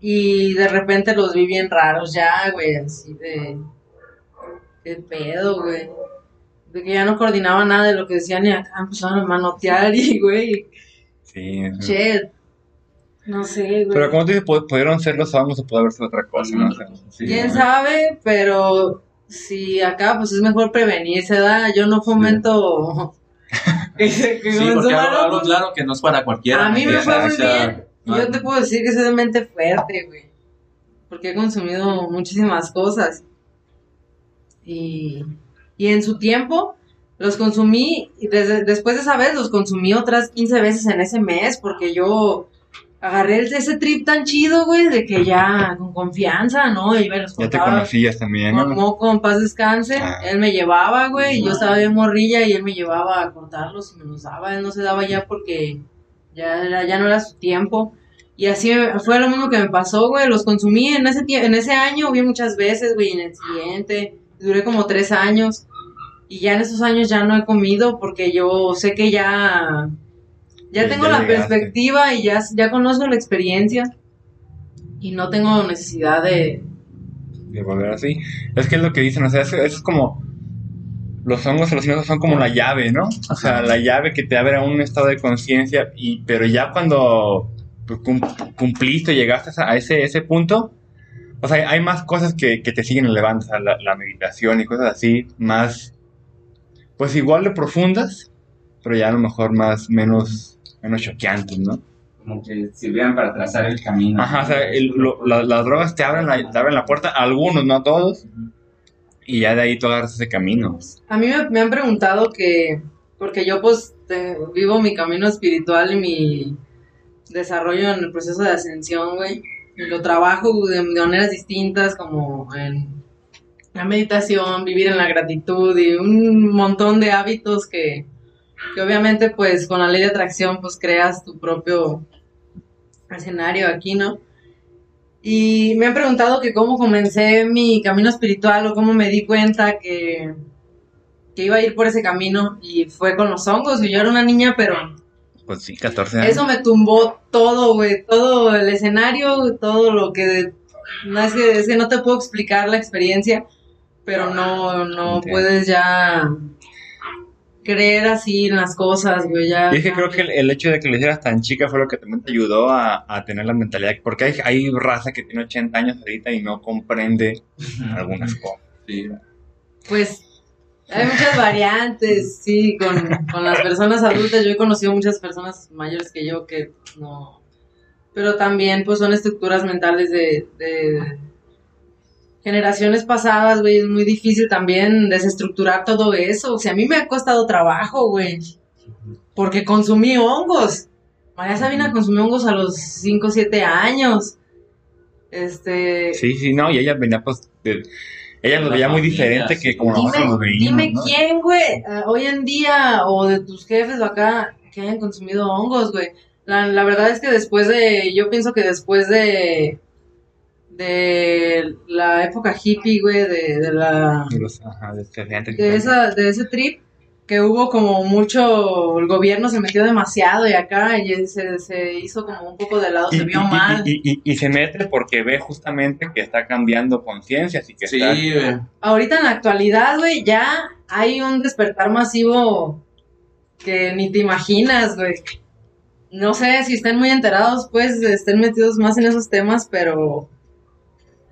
y de repente los vi bien raros ya, güey, así de... ¿Qué pedo, güey? De que ya no coordinaba nada de lo que decían y acá empezaron a manotear y, güey, Sí. Shit. No sé, güey. Pero como tú dices, pu- pudieron ser los hongos o pudo haber sido otra cosa, ¿no? O sea, sí, ¿Quién sabe? Pero si acá pues es mejor prevenirse, ¿da? Yo no fomento <laughs> que, Sí, porque hongos. claro que no es para cualquiera. A mí me fue muy bien. no- Yo te puedo decir que soy de mente fuerte, güey. Porque he consumido muchísimas cosas. Y, y en su tiempo los consumí, y desde, después de esa vez los consumí otras 15 veces en ese mes, porque yo agarré ese trip tan chido, güey, de que ya con confianza, ¿no? Y me los Ya te conocías también, con ¿no? Moco en paz descanse. Ah. Él me llevaba, güey, y yo estaba bien morrilla y él me llevaba a cortarlos y me los daba. Él no se daba ya porque ya, era- ya no era su tiempo. Y así fue lo mismo que me pasó, güey. Los consumí en ese, en ese año, vi muchas veces, güey, y en el siguiente. Duré como tres años. Y ya en esos años ya no he comido porque yo sé que ya. Ya tengo ya la llegaste. perspectiva y ya, ya conozco la experiencia. Y no tengo necesidad de, de volver así. Es que es lo que dicen, o sea, eso, es como los hongos alucinógenos son como la llave, ¿no? O sea, la llave que te abre a un estado de conciencia y pero ya cuando pues, cum- cumpliste, llegaste a ese ese punto, o sea, hay más cosas que, que te siguen elevando, o sea, la, la meditación y cosas así, más pues igual de profundas, pero ya a lo mejor más menos menos choqueantes, ¿no? Como que sirvieran para trazar el camino. Ajá, o sea, el- lo- la- las drogas te abren, la, te abren la puerta, algunos, no todos, y ya de ahí tú agarras ese camino. A mí me, me han preguntado que, porque yo pues te- vivo mi camino espiritual y mi desarrollo en el proceso de ascensión, güey, y lo trabajo de, de maneras distintas como en la meditación, vivir en la gratitud y un montón de hábitos que, que obviamente pues con la ley de atracción pues creas tu propio escenario aquí, ¿no? Y me han preguntado que cómo comencé mi camino espiritual o cómo me di cuenta que, que iba a ir por ese camino y fue con los hongos. y Yo era una niña, pero Pues sí, 14 años. eso me tumbó todo, güey, todo el escenario, todo lo que... No, es, que, es que no te puedo explicar la experiencia, pero no, no Entiendo. puedes ya creer así en las cosas, güey, ya... Y es que creo que el, el hecho de que le hicieras tan chica fue lo que también te ayudó a, a tener la mentalidad. Porque hay, hay raza que tiene 80 años ahorita y no comprende algunas cosas. Sí. Pues hay muchas variantes, sí, con, con las personas adultas. Yo he conocido muchas personas mayores que yo que no. Pero también, pues, son estructuras mentales de, de generaciones pasadas, güey. Es muy difícil también desestructurar todo eso. O sea, a mí me ha costado trabajo, güey. Porque consumí hongos. María Sabina consumió hongos a los 5 o 7 años. Este. Sí, sí, no, y ella venía pues... de- ella lo La veía muy diferente sí. que como nosotros lo veíamos, dime ¿no? quién, güey, eh, hoy en día, o de tus jefes o acá, que hayan consumido hongos, güey. La, la verdad es que después de, yo pienso que después de, de la época hippie, güey, de, de la, Y los- ajá, de este- esa, de ese trip, que hubo como mucho, el gobierno se metió demasiado y acá y se, se hizo como un poco de lado, Y, se vio y- y- mal. y- y- y se mete porque ve justamente que está cambiando conciencias y que Sí, está... güey. Ahorita en la actualidad, güey, ya hay un despertar masivo que ni te imaginas, güey. No sé si estén muy enterados, pues estén metidos más en esos temas, pero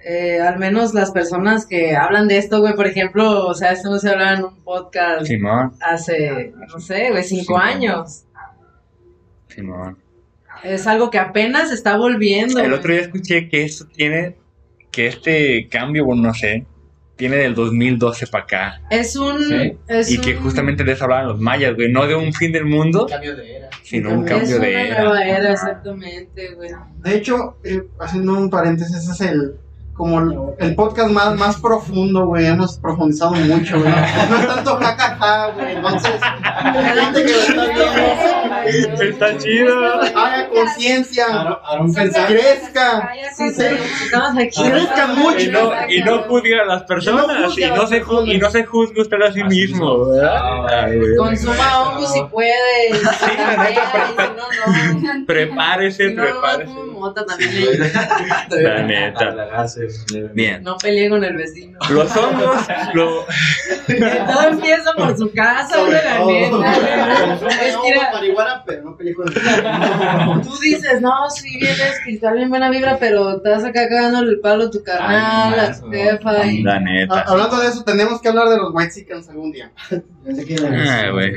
eh, al menos las personas que hablan de esto, güey, por ejemplo, o sea, esto no se hablaba en un podcast Simón, hace, no sé, güey, cinco años. Simón. Es algo que apenas está volviendo. El güey. otro día escuché que esto tiene, que este cambio, bueno, no sé, tiene del 2012 para acá. Es un... Sí. es Y que un- justamente de eso hablaban los mayas, güey, no de un fin del mundo, Cambio de era. sino un es cambio una de era. nueva era, exactamente, güey. De hecho, eh, haciendo un paréntesis, ese es el como el, el podcast más, más profundo, güey. Hemos profundizado mucho, güey. No es tanto jajaja, güey. Entonces, la gente que lo está viendo, Está chido. haga conciencia, crezca. Sí. Crezca mucho. Y no, y no juzgue a las personas, Y no juzgue se, ju- personas. y no se juzgue usted a sí mismo, ¿verdad? Güey. Consuma hongos si puede. <laughs> Sí, la neta, si no, no. Prepárese, prepárese. <laughs> La neta. Bien. No pelee con el vecino. Los hongos, lo, Todo empieza por su casa, güey, la neta. Es que era- marihuana, pero no películas. <laughs> tú dices, no, sí, bien espiritual, bien buena vibra, pero estás acá cagándole el palo a tu carnal, a tu jefa. y- La neta. Hablando de eso, tenemos que hablar de los White Chickens algún día. Ah, güey.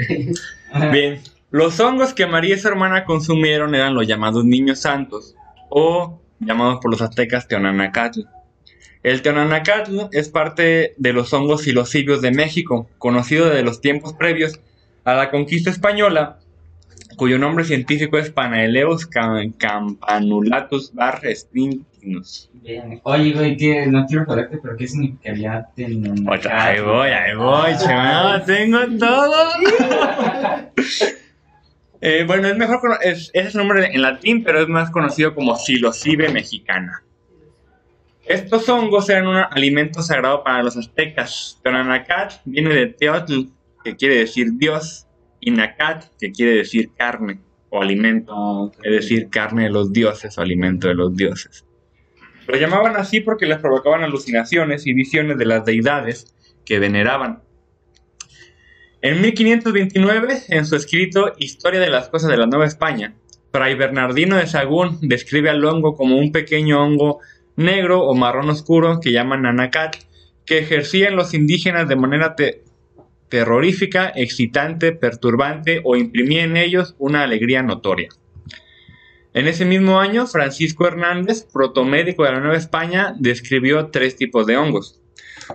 Bien, los hongos que María y su hermana consumieron eran los llamados niños santos, o llamados por los aztecas teonanacatl. El teonanacatl es parte de los hongos silocibios de México, conocido desde los tiempos previos a la conquista española, cuyo nombre científico es Panaeleus cam- campanulatus bar. Oye, güey, que no quiero joderte, pero ¿qué significaría tener Otra, ahí voy, ahí voy, chaval, tengo todo. <laughs> Eh, bueno, es mejor, es, ese es el nombre en latín, pero es más conocido como psilocibe mexicana. Estos hongos eran un alimento sagrado para los aztecas. Tonanacat viene de Teotl, que quiere decir Dios, y Nacat, que quiere decir carne o alimento, es decir, carne de los dioses o alimento de los dioses. Lo llamaban así porque les provocaban alucinaciones y visiones de las deidades que veneraban. En 1529, en su escrito Historia de las cosas de la Nueva España, Fray Bernardino de Sagún describe al hongo como un pequeño hongo negro o marrón oscuro que llaman anacat, que ejercían los indígenas de manera te- terrorífica, excitante, perturbante o imprimía en ellos una alegría notoria. En ese mismo año, Francisco Hernández, protomédico de la Nueva España, describió tres tipos de hongos.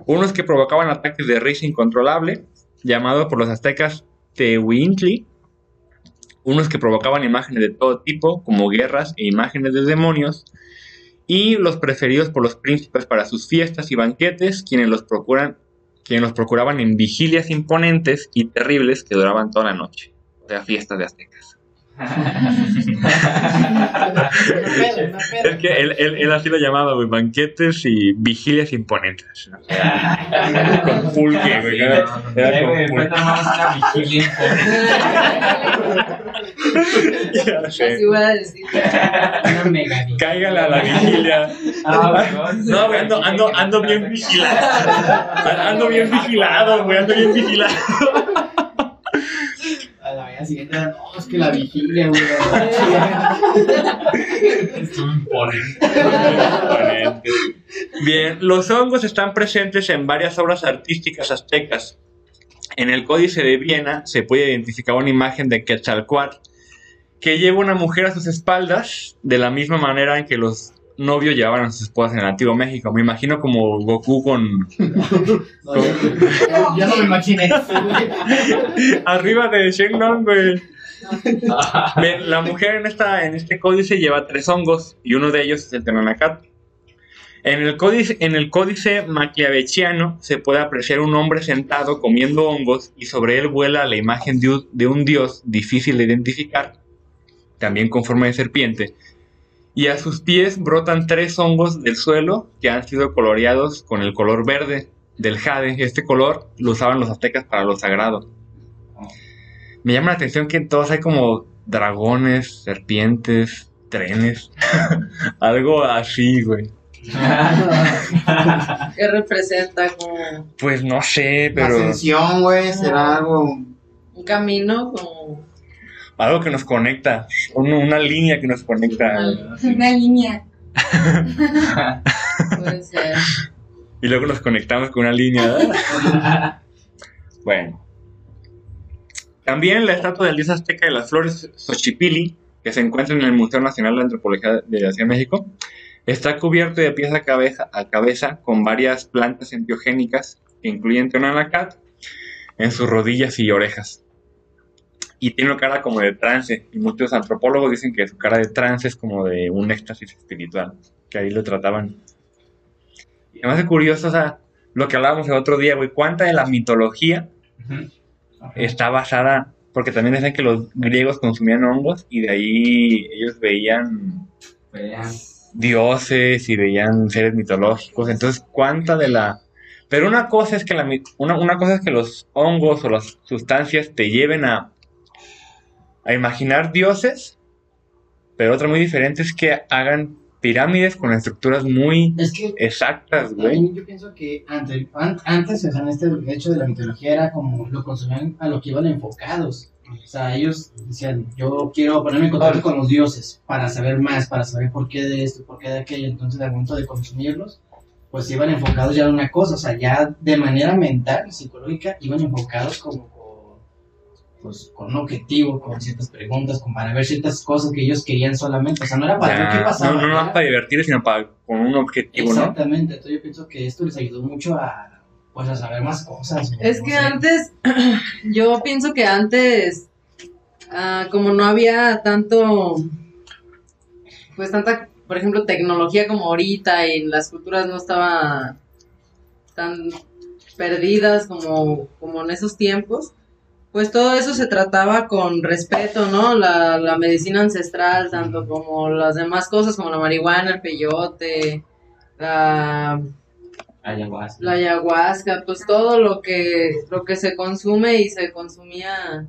Unos que provocaban ataques de risa incontrolable, llamado por los aztecas Tehuintli. Unos que provocaban imágenes de todo tipo, como guerras e imágenes de demonios. Y los preferidos por los príncipes para sus fiestas y banquetes, quienes los, procuran, quienes los procuraban en vigilias imponentes y terribles que duraban toda la noche. O sea, fiestas de aztecas. Es que él, él- él así lo llamaba, güey, banquetes y vigilias imponentes. <laughs> Con pulque, güey. Una vigilia. <laughs> Ya sé. Así voy a decir. Una mega Cáigale a la vigilia. Ah, No, güey, ando, ando, ando bien vigilado. Ando bien vigilado, güey, ando bien vigilado. Mañana siguiente, no, es que la vigilia, güey. Bien, los hongos están presentes en varias obras artísticas aztecas. En el Códice de Viena se puede identificar una imagen de Quetzalcoatl que lleva una mujer a sus espaldas de la misma manera en que los novios llevaban a sus esposas en el antiguo México. Me imagino como Goku con <laughs> No, yo no me imaginé <laughs> arriba de Shenlong, güey. <laughs> Bien, la mujer en, esta, en este códice lleva tres hongos y uno de ellos es el Tenanacat. En el códice, en el códice maquiaveciano se puede apreciar un hombre sentado comiendo hongos y sobre él vuela la imagen de un, de un dios difícil de identificar, también con forma de serpiente. Y a sus pies brotan tres hongos del suelo que han sido coloreados con el color verde del jade. Este color lo usaban los aztecas para lo sagrado. Me llama la atención que en todos hay como dragones, serpientes, trenes. <laughs> Algo así, güey. <laughs> ¿Qué representa como Pues no sé, La pero ascensión, güey, será algo. un camino? Como... algo que nos conecta. un- una línea que nos conecta. Una línea. <laughs> Puede ser. Y luego nos conectamos con una línea. ¿verdad? <laughs> bueno. También la estatua del dios azteca de las flores Xochipilli, que se encuentra en el Museo Nacional de Antropología de la Ciudad de México, está cubierto de pies a cabeza, a cabeza con varias plantas enteogénicas que incluyen Tonanacat en sus rodillas y orejas. Y tiene una cara como de trance, y muchos antropólogos dicen que su cara de trance es como de un éxtasis espiritual, que ahí lo trataban. Y además es curioso, o sea, lo que hablábamos el otro día, güey, cuánta de la mitología está basada, porque también decían que los griegos consumían hongos y de ahí ellos veían dioses y veían seres mitológicos. Entonces, cuánta de la... Pero una cosa es que la, una, una cosa es que los hongos o las sustancias te lleven a, a imaginar dioses, pero otra muy diferente es que hagan pirámides con estructuras muy Es que exactas, güey. yo pienso que ante- an- antes, o sea, en este hecho de la mitología era como lo consumían a lo que iban enfocados. O sea, ellos decían, yo quiero ponerme en contacto con los dioses para saber más, para saber por qué de esto, por qué de aquello. Entonces, al momento de consumirlos, pues iban enfocados ya en una cosa, o sea, ya de manera mental, psicológica, iban enfocados como pues, con un objetivo, con ciertas preguntas, con para ver ciertas cosas que ellos querían solamente. O sea, no era para ver qué pasaba. no, no, no era- para divertir, sino para, con un objetivo, ¿no? Exactamente, entonces yo pienso que esto les ayudó mucho a, pues, a saber más cosas. Es no que sé. antes, <clears throat> yo pienso que antes, ah, como no había tanto, pues tanta, por ejemplo, tecnología como ahorita y las culturas no estaban tan perdidas como, como en esos tiempos, pues todo eso se trataba con respeto, ¿no? La, la medicina ancestral, tanto como las demás cosas, como la marihuana, el peyote, la Ayahuasca. la ayahuasca, pues todo lo que, lo que se consume y se consumía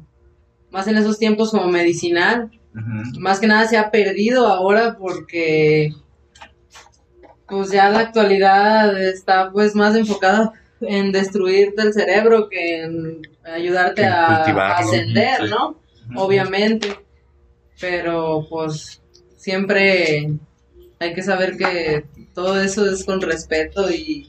más en esos tiempos como medicinal, más que nada se ha perdido ahora porque pues ya la actualidad está pues más enfocada en destruirte el cerebro que en ayudarte Que a, ascender, sí. ¿no? Obviamente, pero pues siempre hay que saber que todo eso es con respeto y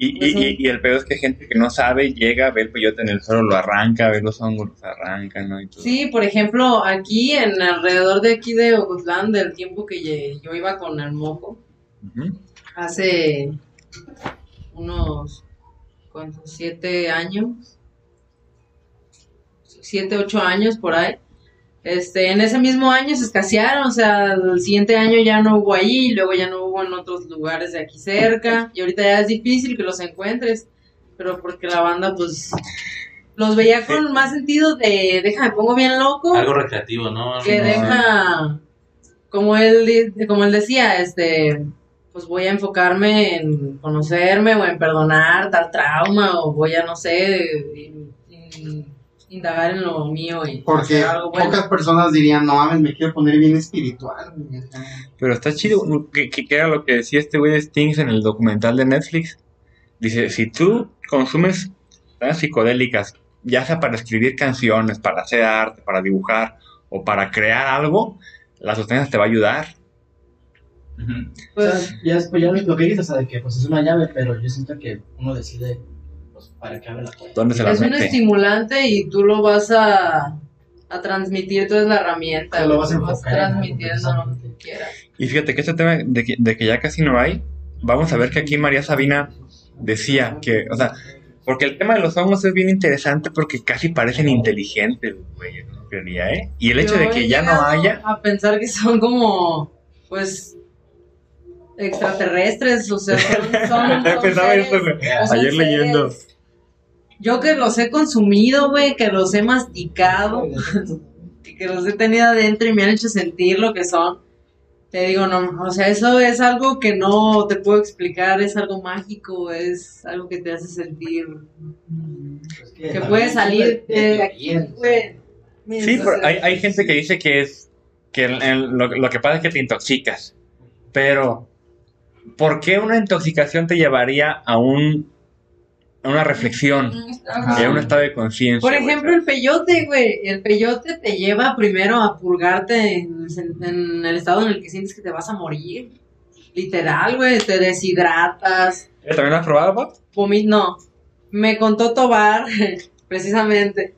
Y, y, y, y el pedo es que gente que no sabe llega, ve el peyote en el suelo, lo arranca, ve los hongos, los arrancan, ¿no? Y todo. Sí, por ejemplo, aquí en alrededor de aquí de Ocotlán, del tiempo que yo iba con el moco, hace unos, ¿cuántos? Siete años, siete, ocho años por ahí. Este, en ese mismo año se escasearon, o sea, el siguiente año ya no hubo ahí, luego ya no hubo en otros lugares de aquí cerca, y ahorita ya es difícil que los encuentres, pero porque la banda, pues, los veía con más sentido de, déjame, pongo bien loco, Algo recreativo, ¿no? Que más- deja, como él, como él decía, este, pues voy a enfocarme en conocerme o en perdonar tal trauma o voy a, no sé, in- in- indagar en lo mío y Porque hacer algo bueno. pocas personas dirían, no mames, me quiero poner bien espiritual. güey". Pero está chido, que, que, que era lo que decía este güey de Stings en el documental de Netflix. Dice, si tú consumes psicodélicas, ya sea para escribir canciones, para hacer arte, para dibujar o para crear algo, la sustancia te va a ayudar. Pues, sea, ya es pues, ya lo que dices, o sea, de que pues es una llave, pero yo siento que uno decide pues, para qué abre la puerta. ¿Dónde se la es un estimulante y tú lo vas a, a transmitir, tú es la herramienta, Te lo vas a algo, transmitiendo lo que quieras. Y fíjate que este tema de que, de que ya casi no hay, vamos a ver que aquí María Sabina decía que, o sea, porque el tema de los hongos es bien interesante porque casi parecen inteligentes, güey, en teoría, ¿eh? Y el hecho Yo de que ya no haya, A pensar que son como, pues, extraterrestres, o sea, <laughs> son, son, son Pensaba seres- eso, güey. o son Ayer leyendo. Yo que los he consumido, güey, que los he masticado, y <laughs> que los he tenido adentro y me han hecho sentir lo que son. Te digo, no, o sea, eso es algo que no te puedo explicar, es algo mágico, es algo que te hace sentir que puedes salir de- de de aquí. Sí, pero hay, hay gente que dice que es que el- el- lo, lo que pasa es que te intoxicas. Pero, ¿por qué una intoxicación te llevaría a un a una reflexión, y a un estado de conciencia? Por güey? ejemplo, el peyote, güey. El peyote te lleva primero a purgarte en, el sen- en el estado en el que sientes que te vas a morir. Literal, güey. Te deshidratas. ¿Eh, ¿También lo has probado, Bob? Vomit, no. Me contó Tobar, <laughs> precisamente,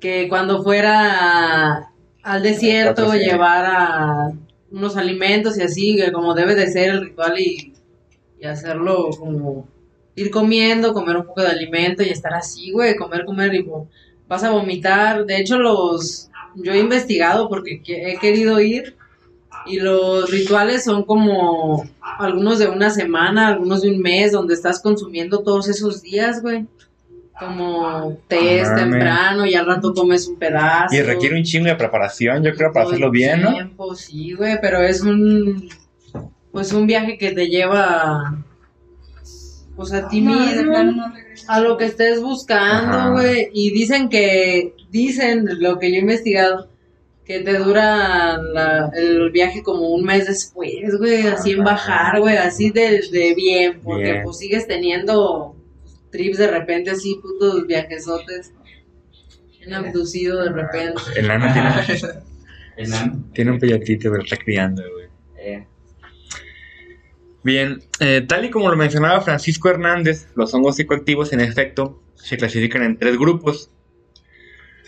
que cuando fuera al desierto llevara unos alimentos y así, como debe de ser el ritual y, y hacerlo como ir comiendo, comer un poco de alimento y estar así, güey, comer, comer y vo- vas a vomitar. De hecho, los yo he investigado porque que- he querido ir y los rituales son como algunos de una semana, algunos de un mes, donde estás consumiendo todos esos días, güey. Como test Mames. temprano y al rato comes un pedazo. Y requiere un chingo de preparación, yo creo, para todo hacerlo bien, ¿no? tiempo, Sí, güey, pero es un pues un viaje que te lleva pues a ti No, mismo, no a lo que estés buscando, güey, y dicen que dicen lo que yo he investigado que te dura la- el viaje como un mes después, güey, así en bajar, güey, así de, de bien, porque Bien. pues sigues teniendo trips de repente así, putos viajesotes. bien abducido de repente. El nano tiene, <laughs> El nano. tiene un peyotito, pero está criando, güey. Eh, Bien, eh, tal y como lo mencionaba Francisco Hernández, los hongos psicoactivos en efecto se clasifican en tres grupos.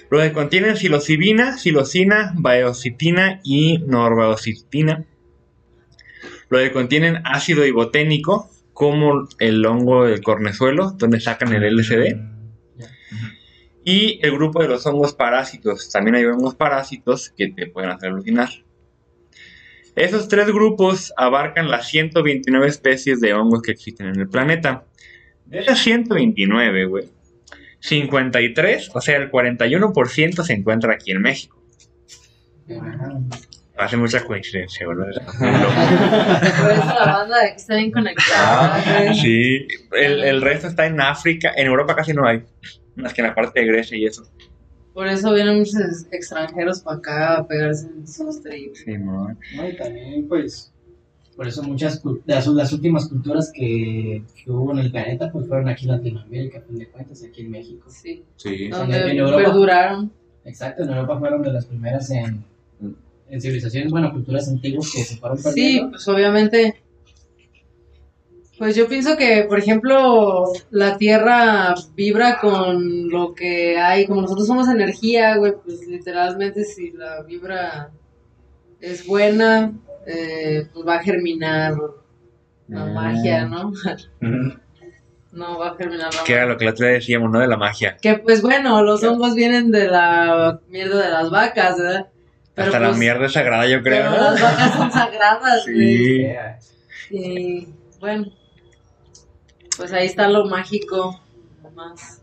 Los que contienen psilocibina, psilocina, baeocitina y norbaeocitina. Los que contienen ácido iboténico, como el hongo del cornezuelo, donde sacan el LSD. Y el grupo de los hongos parásitos. También hay hongos parásitos que te pueden hacer alucinar. Esos tres grupos abarcan las 129 especies de hongos que existen en el planeta. De esas 129, güey, 53, o sea, el 41% se encuentra aquí en México. Hace mucha coincidencia, ¿verdad? <laughs> Por eso la banda de que está bien conectada. güey. Sí, el, el resto está en África, en Europa casi no hay, más que en la parte de Grecia y eso. Por eso vienen muchos extranjeros para acá a pegarse en sus trips. Sí, man. ¿no? Y también, pues, por eso muchas las, las últimas culturas que, que hubo en el planeta, pues fueron aquí en Latinoamérica, a fin de cuentas, aquí en México. Sí. Sí. Donde en Europa. perduraron. Exacto, en Europa fueron de las primeras en, en civilizaciones, bueno, culturas antiguas que se fueron Sí, perdiendo. pues obviamente. Pues yo pienso que, por ejemplo, la Tierra vibra con lo que hay, como nosotros somos energía, güey, pues literalmente si la vibra es buena, eh, pues va a germinar la Ah. magia, ¿no? <laughs> No va a germinar la Que era lo que la otra decíamos, ¿no? De la magia. Que pues bueno, los hongos vienen de la mierda de las vacas, ¿verdad? Pero, Hasta la pues, mierda es sagrada, yo creo. Pero las vacas son sagradas, güey. Sí. Y bueno, pues ahí está lo mágico. Más.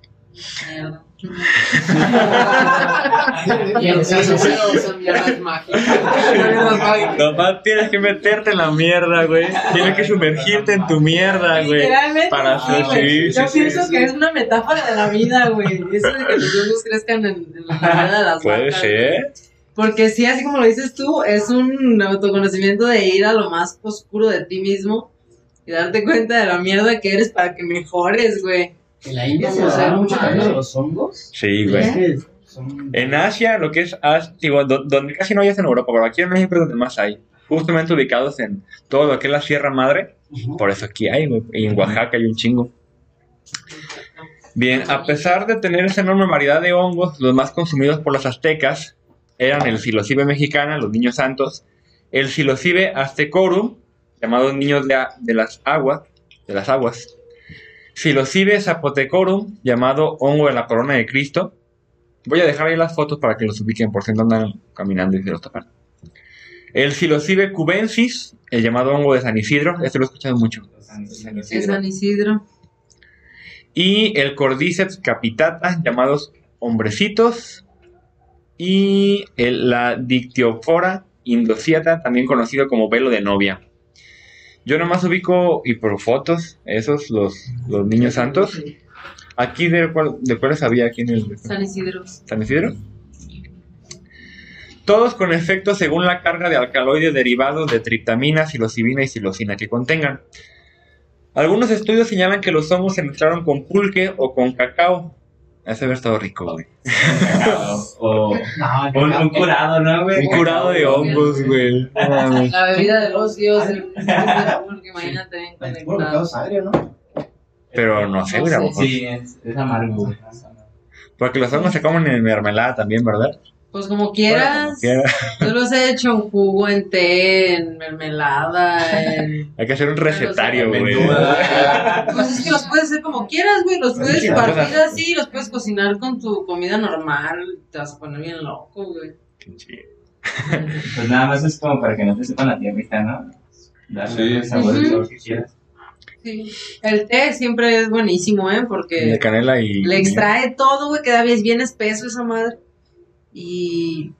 Mierda. <laughs> Y en son mierdas <laughs> mágicas. Nomás tienes que meterte en la mierda, güey. Tienes que sumergirte en tu mierda, güey. Literalmente, Para güey. sí, Yo sí, pienso sí, que sí. es una metáfora de la vida, güey. Eso de que los hongos crezcan en, en la mierda de las Puede vacas. ser. Porque sí, así como lo dices tú, es un autoconocimiento de ir a lo más oscuro de ti mismo y darte cuenta de la mierda que eres para que mejores, güey. En la India se No, usaron mucho también los hongos. Sí, güey. son- En Asia, lo que es Asia, digo, do- donde casi no hay es en Europa, pero aquí en México es donde más hay. Justamente ubicados en todo lo que es la Sierra Madre. Por eso aquí hay, güey. Y en Oaxaca hay un chingo. Bien, a pesar de tener esa enorme variedad de hongos, los más consumidos por los aztecas eran el psilocibe mexicana, los niños santos, el psilocibe aztecorum, llamados niños de, de las aguas, de las aguas, psilocibe zapotecorum, llamado hongo de la corona de Cristo. Voy a dejar ahí las fotos para que los ubiquen por si no andan caminando y se los topan. El psilocibe cubensis, el llamado hongo de San Isidro, este lo he escuchado mucho. Es San Isidro. Y el Cordyceps capitata, llamados hombrecitos. Y la Dictiophora indociata, también conocido como velo de novia. Yo nomás ubico, y por fotos, esos, los, los niños santos. Aquí, ¿de, cuál, de cuáles había aquí en el San Isidro. San Isidro? Todos con efecto según la carga de alcaloides derivados de triptamina, psilocibina y psilocina que contengan. Algunos estudios señalan que los hongos se mezclaron con pulque o con cacao. Ese haber estado rico, güey. O No, un, un curado, ¿no, güey? Un curado de hongos, güey. La bebida de los dioses. Porque imagínate bien El puro cacao conectado. agrio, ¿no? Pero no sé, güey, a lo mejor. Sí, es, es amargo, güey. Porque los hongos se comen en mermelada también, ¿verdad? Pues como quieras. Quiera. Yo los he hecho en jugo, en té, en mermelada, en... <laughs> Hay que hacer un recetario, güey. Pues es que los puedes hacer como quieras, güey. Los puedes partir así, los puedes cocinar con tu comida normal. Te vas a poner bien loco, güey. Pues nada más es como para que no te sepan la tierrita, ¿no? Darle Sí. el sabor, Ujú. sabor que quieras. Sí. El té siempre es buenísimo, ¿eh? De Porque canela y. le extrae todo, güey. Queda bien, bien espeso esa madre. Y...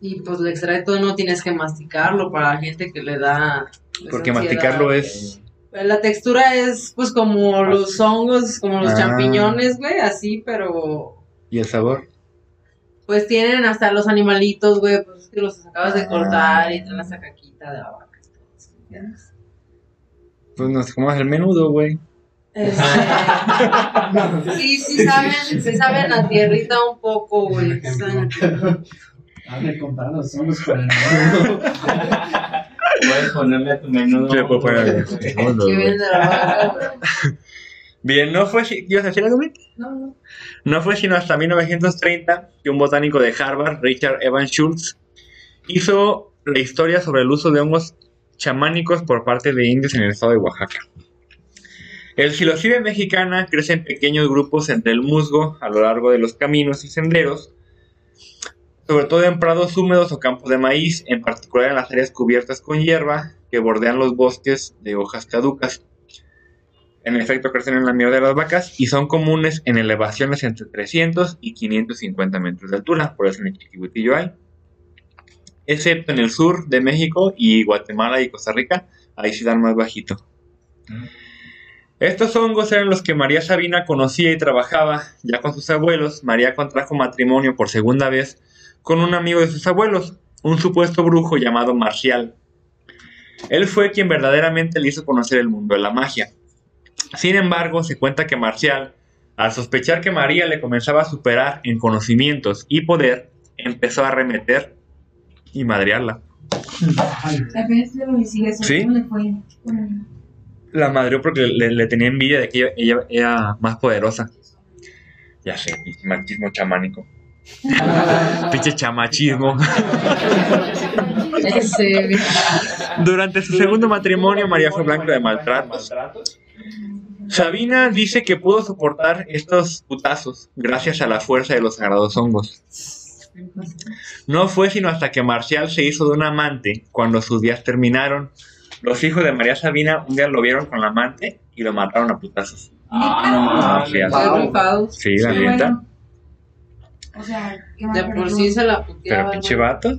Y pues le extrae todo, no tienes que masticarlo para la gente que le da... Porque ansiedad. masticarlo es. La textura es pues como los hongos, como los Ah. champiñones, güey, así, pero ¿Y el sabor? pues tienen hasta los animalitos, güey, pues es que los acabas de Ah. cortar y traen esa caquita de la vaca. ¿entiendes? Pues nos comemos el menudo, güey. Este, sí, sí saben, sí saben a tierrita un poco, güey. Hable comprando somos con el mundo. Puedes ponerle a tu puedo poner- la güey. <laughs> Bien, no fue. ¿Ibas a decir algo? No, no. No fue sino hasta 1930 que un botánico de Harvard, Richard Evans Schultz, hizo la historia sobre el uso de hongos chamánicos por parte de indios en el estado de Oaxaca. El psilocibe mexicana crece en pequeños grupos entre el musgo a lo largo de los caminos y senderos, sobre todo en prados húmedos o campos de maíz, en particular en las áreas cubiertas con hierba que bordean los bosques de hojas caducas. En efecto, crecen en la mierda de las vacas y son comunes en elevaciones entre 300 y 550 metros de altura, por eso en el Chiquihuitillo hay. Excepto en el sur de México y Guatemala y Costa Rica, ahí sí dan más bajito. Estos hongos eran los que María Sabina conocía y trabajaba ya con sus abuelos. María contrajo matrimonio por segunda vez con un amigo de sus abuelos, un supuesto brujo llamado Marcial. Él fue quien verdaderamente le hizo conocer el mundo de la magia. Sin embargo, se cuenta que Marcial, al sospechar que María le comenzaba a superar en conocimientos y poder, empezó a arremeter y madrearla. ¿Sabes lo que sigue? Sí. La madreó porque le, le tenía envidia de que ella, ella era más poderosa. Ya sé, machismo chamánico. <laughs> pinche chamachismo. Durante su segundo matrimonio, María fue blanca de maltratos. Sabina dice que pudo soportar estos putazos gracias a la fuerza de los sagrados hongos. No fue sino hasta que Marcial se hizo de un amante cuando sus días terminaron. Los hijos de María Sabina un día lo vieron con la amante y lo mataron a putazos. Ah, sí, la neta. O sea, De por sí se la Pero puteaba. pinche güey. vato.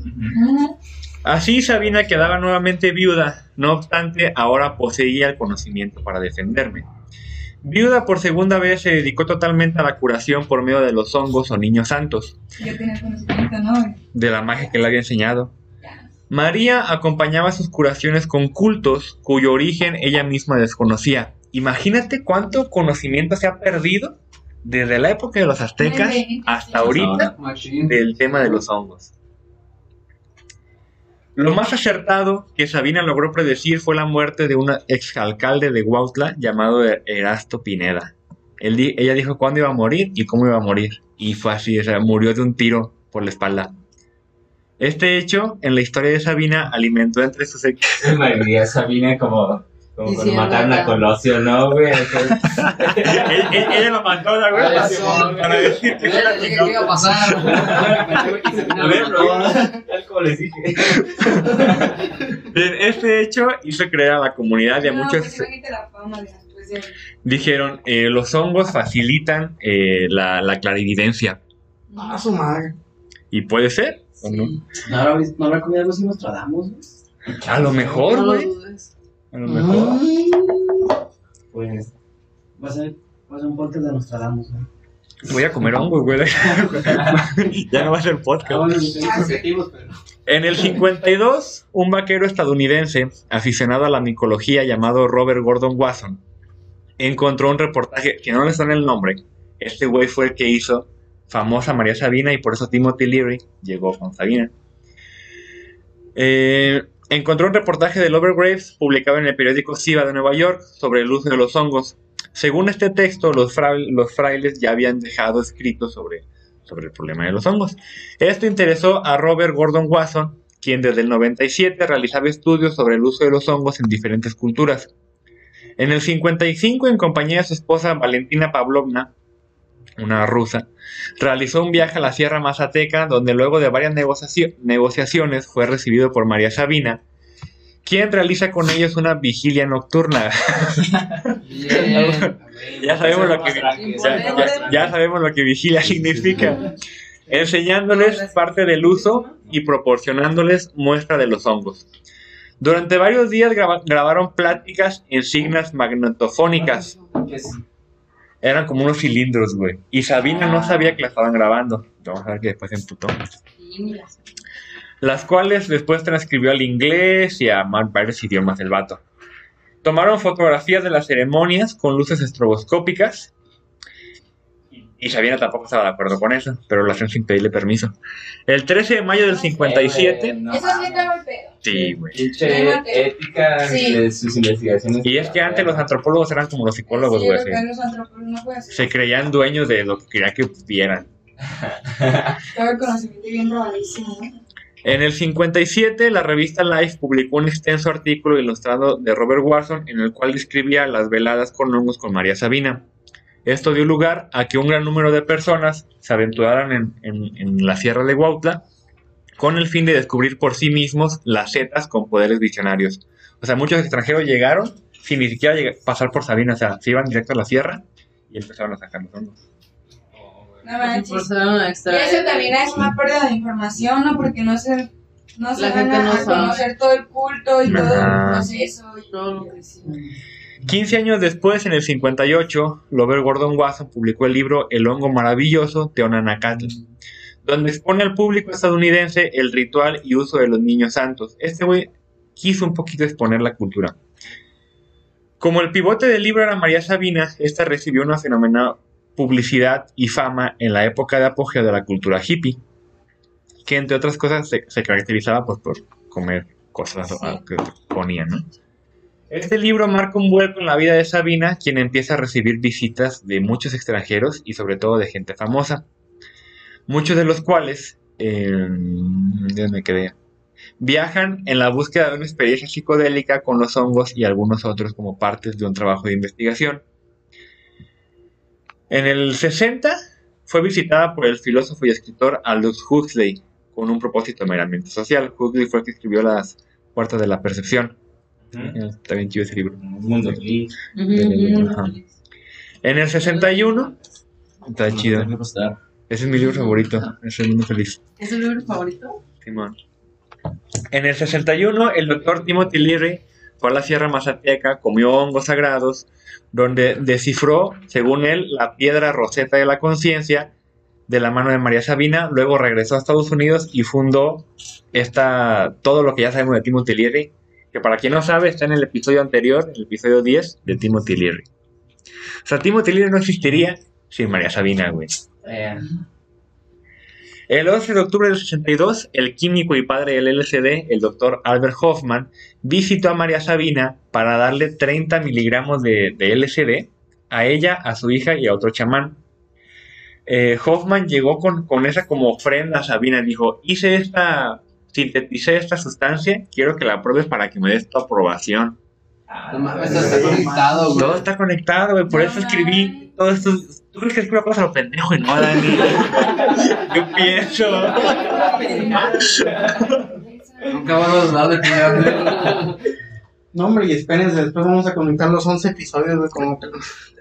Así Sabina quedaba nuevamente viuda, no obstante, ahora poseía el conocimiento para defenderme. Viuda por segunda vez se dedicó totalmente a la curación por medio de los hongos o niños santos, Ya tienes conocimiento, ¿no? de la magia que le había enseñado. María acompañaba sus curaciones con cultos cuyo origen ella misma desconocía. Imagínate cuánto conocimiento se ha perdido desde la época de los aztecas hasta ahorita del tema de los hongos. Lo más acertado que Sabina logró predecir fue la muerte de un exalcalde de Huautla llamado Erasto Pineda. Él ella dijo cuándo iba a morir y cómo iba a morir. Y fue así, o sea, murió de un tiro por la espalda. Este hecho, en la historia de Sabina, alimentó entre sus ex- <laughs> Me veía Sabina como, como cuando sí, mataron a Colosio, ¿no, güey? <laughs> ella, lo mandó, ¿la güey? Para decir que iba a pasar. <laughs> A ver, bro. Como les dije. Bien, Este hecho hizo creer a la comunidad y a muchos pues imagínate la fama de de- dijeron eh, los hongos facilitan eh, la, la clarividencia. Ah, su madre. Y puede ser, ¿o no? ¿No habrá, no habrá comido algo así Nostradamus? güey? A lo mejor, güey. A lo mejor. Pues, Va a ser, va a ser un podcast de Nostradamus. güey. Voy a comer hongos, güey. <laughs> ya no va a ser Ah, podcast. bueno, pero... En el 52, un vaquero estadounidense aficionado a la micología llamado Robert Gordon Wasson encontró un reportaje que no le suena el nombre. Este güey fue el que hizo famosa María Sabina y por eso Timothy Leary llegó con Sabina. Eh, encontró un reportaje de Lover Graves publicado en el periódico Siva de Nueva York sobre el uso de los hongos. Según este texto, los, fra- los frailes ya habían dejado escrito sobre, sobre el problema de los hongos. Esto interesó a Robert Gordon Wasson, quien desde el 97 realizaba estudios sobre el uso de los hongos en diferentes culturas. En el 55, en compañía de su esposa Valentina Pavlovna, una rusa, realizó un viaje a la Sierra Mazateca, donde luego de varias negociaci- negociaciones fue recibido por María Sabina, quien realiza con ellos una vigilia nocturna. Bien. <laughs> ya sabemos lo que ya, ya- ya sabemos lo que vigilia significa. Enseñándoles parte del uso y proporcionándoles muestra de los hongos. Durante varios días graba- grabaron pláticas en signas magnetofónicas. Eran como unos cilindros, güey. Y Sabina no sabía que la estaban grabando. Vamos a ver que después se emputó. Las cuales después transcribió al inglés y a más varios idiomas del vato. Tomaron fotografías de las ceremonias con luces estroboscópicas. Y Sabina tampoco estaba de acuerdo con eso, pero lo hacen sin pedirle permiso. El 13 de mayo del 57. Eh, no Eso sí mal pedo. Sí, güey. Pinche ética Sí. de sus investigaciones. Y es que antes los antropólogos eran como los psicólogos, Sí, güey. que los antropólogos. Se creían dueños de lo que querían que vieran. Todo el conocimiento bien robadísimo, ¿no? En el 57, la revista Life publicó un extenso artículo ilustrado de Robert Watson en el cual describía las veladas con hongos con María Sabina. Esto dio lugar a que un gran número de personas se aventuraran en, en- en la sierra de Huautla con el fin de descubrir por sí mismos las setas con poderes visionarios. O sea, muchos extranjeros llegaron sin ni siquiera pasar por Sabina, o sea, se iban directo a la sierra y empezaron a sacar los hongos. No manches. Y eso también es una pérdida de información, ¿no? Porque no se, no se La van gente a, no a sabe. conocer todo el culto y todo el proceso. y- Todo lo que sí. 15 años después, en el 58, Robert Gordon Wasson publicó el libro El hongo maravilloso de Onanacatl, donde expone al público estadounidense el ritual y uso de los niños santos. Este güey quiso un poquito exponer la cultura. Como el pivote del libro era María Sabina, esta recibió una fenomenal publicidad y fama en la época de apogeo de la cultura hippie, que entre otras cosas se, se caracterizaba pues, por comer cosas ah, que ponían, ¿no? Este libro marca un vuelco en la vida de Sabina, quien empieza a recibir visitas de muchos extranjeros y sobre todo de gente famosa, muchos de los cuales, eh, ¿dónde me quedé? Viajan en la búsqueda de una experiencia psicodélica con los hongos y algunos otros como partes de un trabajo de investigación. En el 60 fue visitada por el filósofo y escritor Aldous Huxley con un propósito meramente social. Huxley fue el que escribió Las Puertas de la Percepción. Eh, Está bien chido ese libro. Mundo feliz. En el 61, está chido. Ese es mi libro favorito. Es el mundo feliz. ¿Es tu libro favorito? Simón. En el 61, el doctor Timothy Leary fue a la Sierra Mazateca, comió hongos sagrados, donde descifró, según él, la piedra roseta de la conciencia de la mano de María Sabina. Luego regresó a Estados Unidos y fundó esta, todo lo que ya sabemos de Timothy Leary, que para quien no sabe está en el episodio anterior, el episodio 10 de Timothy Leary. O sea, Timothy Leary no existiría sin María Sabina, güey. Eh, El 11 de octubre del 62, el químico y padre del LSD, el doctor Albert Hoffman, visitó a María Sabina para darle 30 miligramos de, de LSD a ella, a su hija y a otro chamán. Eh, Hoffman llegó con, con esa como ofrenda a Sabina, dijo, hice esta, sinteticé esta sustancia, quiero que la pruebes para que me des tu aprobación. No mames, está conectado, güey. Todo está conectado, güey, por eso escribí todo esto. ¿Tú crees que escribo cosas a lo pendejo y no, Dani? <laughs> Yo pienso. Nunca van a dudar de ti, güey. <laughs> No, hombre, y espérense, después vamos a conectar los 11 episodios, güey, como que...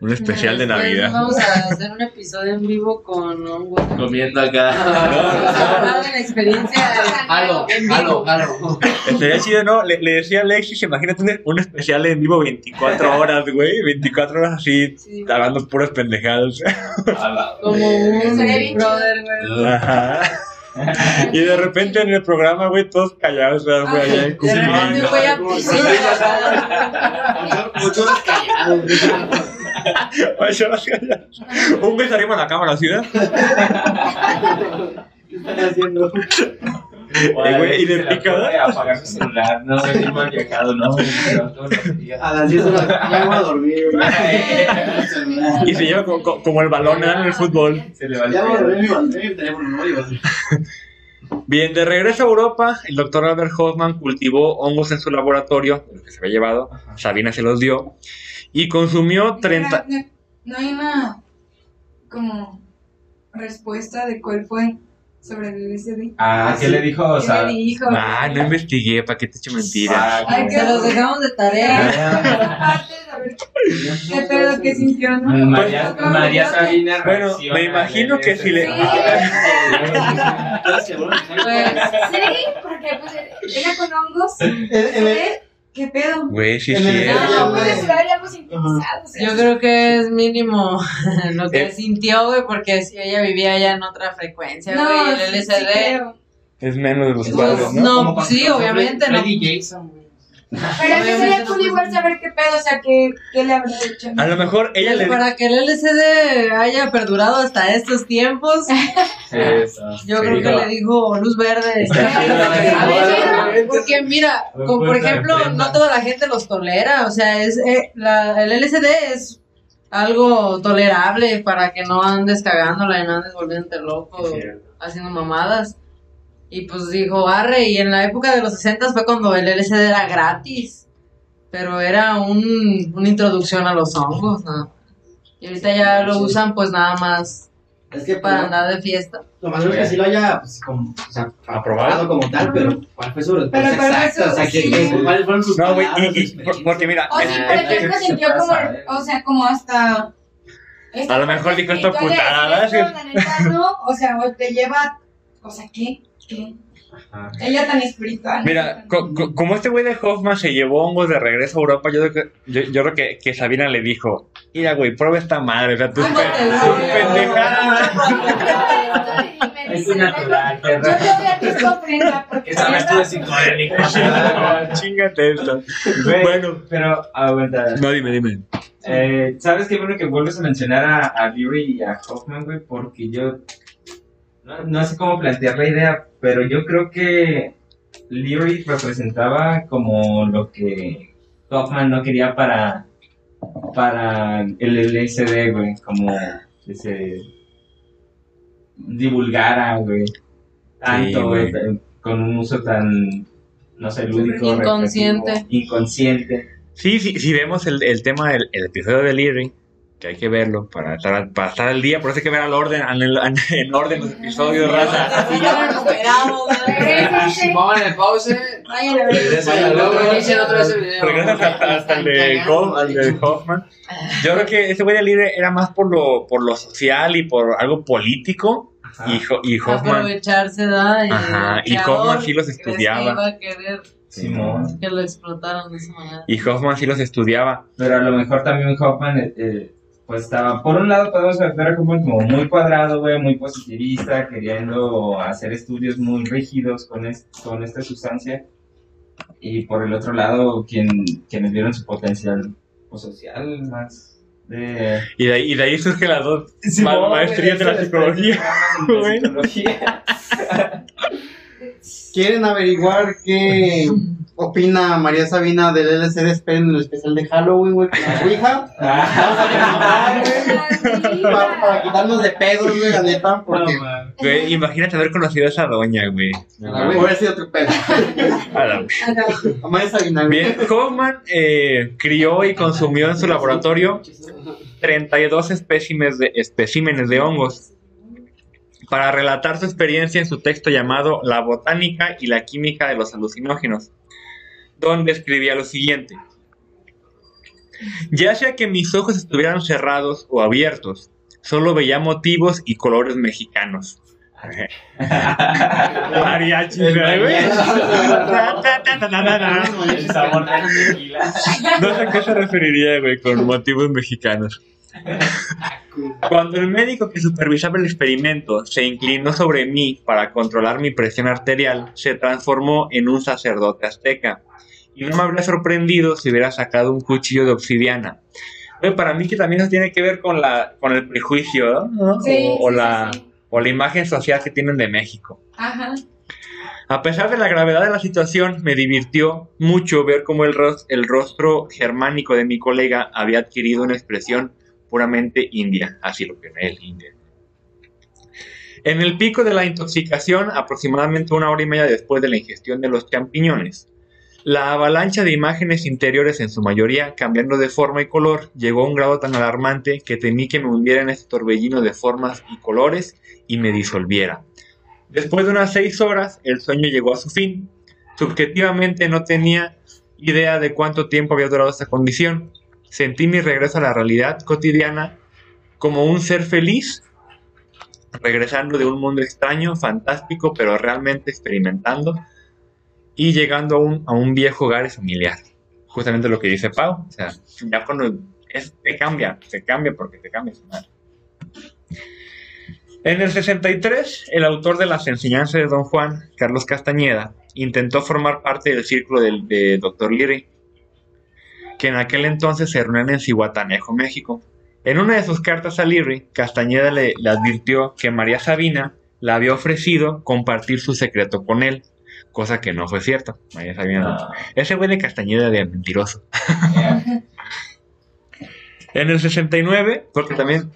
Un especial de Navidad. Vamos a hacer un episodio en vivo con hongos. Comiendo acá. Hablando de la experiencia. Halo, halo, halo. Estaría chido, ¿no? Le, le decía a Alexis, imagínate un, un especial en vivo 24 horas, güey. 24 horas así, Sí. hablando puras pendejadas. Como un brother, güey. Ajá. Y de repente en el programa, güey, todos callados, ¿verdad, güey, allá en De repente Cuba. voy a. Muchos callados. Ocho horas callados. Un beso arriba en la cámara, ¿sí? ¿Qué están haciendo? Güey, y de. Apagar su celular, no, venir mal viajado, no. A las 10 de la ya voy a dormir, <laughs> güey. <laughs> Y se lleva co- co- como el balón ¿verdad? en el fútbol. Se le va el Ya voy a dormir, mi teléfono, no. <laughs> Bien, de regreso a Europa, el doctor Albert Hoffman cultivó hongos en su laboratorio, los que se había llevado, Sabina se los dio, y consumió 30... No, no hay una como respuesta de cuál fue sobre el LSD. Ah, ¿qué le dijo? O ¿Qué sea, le dijo? Ah, no investigué, ¿para qué te echo mentiras? ah, Ay, Se los dejamos de tarea. Aparte, a ver, ¿Qué pedo que sintió, no? María, María ¿cómo? Sabina Bueno, me imagino que si le- Sí. <laughs> Pues, Sí, porque pues ella con hongos. El- ¿eh? ¿Qué pedo? Güey, sí, sí. No, puede ser algo sintetizado. o sea, Yo creo que es mínimo <laughs> lo que Eh. sintió, güey, porque si ella vivía ya en otra frecuencia, güey, No, el sí, sí LSD. creo. Es menos de los padres, ¿no? no, sí, obviamente, no. Freddy Jason, güey. Pero ese sería cool igual saber qué pedo, o sea, qué, qué le habrá hecho. A lo mejor ella Pues le para que el LCD haya perdurado hasta estos tiempos, <laughs> yo creo que le dijo luz verde. <laughs> Porque mira, como por ejemplo, no toda la gente los tolera, o sea, es eh, la, el LCD es algo tolerable para que no andes cagándola y no andes volviéndote loco haciendo mamadas. Y pues dijo, arre, y en la época de los 60 fue cuando el LCD era gratis, pero era un, una introducción a los hongos, más. Y ahorita ya lo usan pues nada más Es que para para andar de fiesta. Lo más seguro es que sí lo haya pues, como, o sea, aprobado. como tal, pero ¿cuál fue su respuesta exacta? eso o sea, ¿qué- sí. ¿cuáles fueron sus No, güey, porque mira, O sí, eh, por ejemplo, sintió como, o sea, como hasta... A lo mejor dijo putada, esto, neta, no, o sea, o te lleva, o sea, ¿qué? Ella tan espiritual. Mira, co- co- como este güey de Hoffman se llevó hongos de regreso a Europa, yo creo que, yo, yo creo que, que Sabina le dijo, mira, güey, prueba esta madre, o sea, tus, tus pendejadas. Es natural, Yo te voy a ofrenda porque Esta vez tú de psicodélico. Chingate esto. Bueno, pero aguanta. no, dime, dime. Eh, ¿Sabes qué bueno que vuelves a mencionar a, a Leary y a Hoffman, güey? Porque yo no, no sé cómo plantear la idea, pero yo creo que Leary representaba como lo que Hoffman no quería para, para el LSD, güey, como que se divulgara, güey, tanto, güey. güey, con un uso tan, no sé, lúdico, Inconsciente. inconsciente. Sí, sí, si vemos el, el tema del el episodio de Leary, que hay que verlo para estar, para estar al día, por eso hay que ver al orden, en, en- en orden los episodios, raza. Simón, en el pause. Vayan a ver. Vaya, luego inician otra vez el video. Regresas hasta, hasta el de, al Hoffman. Yo creo que ese güey de Leary era más por lo, por lo social y por algo político. Y, Ho- y Hoffman, Aprovecharse, ¿da? Y, Ajá, y Hoffman sí los que estudiaba. iba a querer Simón. que lo explotaran de esa manera. y Hoffman sí los estudiaba. Pero a lo mejor también Hoffman, eh, eh, pues estaba, por un lado podemos ver a Hoffman como muy cuadrado, güey, muy positivista, queriendo hacer estudios muy rígidos con, es- con esta sustancia. Y por el otro lado, quien, quienes vieron su potencial pues, social más de... Y de ahí, y de ahí surgen las dos ma- maestrías de la psicología. <laughs> psicología. <laughs> ¿Quieren averiguar qué opina María Sabina del LCD? Esperen el especial de Halloween, güey, con la Ouija. <laughs> Para, para quitarnos de pedos, güey, la neta, porque Güey, imagínate haber conocido a esa doña, güey. hubiera sido otro pedo. <laughs> A la- A María Sabina, güey. Bien, Hoffman eh, crió y consumió en su laboratorio 32 espécimes de, especímenes de hongos para relatar su experiencia en su texto llamado La botánica y la química de los alucinógenos, donde escribía lo siguiente. Ya sea que mis ojos estuvieran cerrados o abiertos, solo veía motivos y colores mexicanos. Mariachi, güey. <laughs> No sé a qué se referiría, güey, con motivos mexicanos. Cuando el médico que supervisaba el experimento se inclinó sobre mí para controlar mi presión arterial, se transformó en un sacerdote azteca. Y no me habría sorprendido si hubiera sacado un cuchillo de obsidiana. Para mí que también eso tiene que ver con, la, con el prejuicio, ¿no? Sí, o, o sí, la, sí, o la imagen social que tienen de México. Ajá. A pesar de la gravedad de la situación, me divirtió mucho ver cómo el, ros- el rostro germánico de mi colega había adquirido una expresión puramente india, así lo que él, india. En el pico de la intoxicación, aproximadamente una hora y media después de la ingestión de los champiñones, la avalancha de imágenes interiores, en su mayoría cambiando de forma y color, llegó a un grado tan alarmante que temí que me hundiera en este torbellino de formas y colores y me disolviera. Después de unas seis horas, el sueño llegó a su fin. Subjetivamente no tenía idea de cuánto tiempo había durado esta condición. Sentí mi regreso a la realidad cotidiana como un ser feliz, regresando de un mundo extraño, fantástico, pero realmente experimentando y llegando a un, a un viejo hogar familiar. Justamente lo que dice Pau. O sea, ya cuando es, te cambia, te cambia porque te cambia su. En el 63, el autor de las enseñanzas de Don Juan, Carlos Castañeda, intentó formar parte del círculo del, de Dr. Leary, que en aquel entonces se reunían en Cihuatanejo, México. En una de sus cartas a Leary, Castañeda le, le advirtió que María Sabina le había ofrecido compartir su secreto con él, cosa que no fue cierto. María Sabina no. Ah, Ese güey de Castañeda de mentiroso. <laughs> En el 69, porque también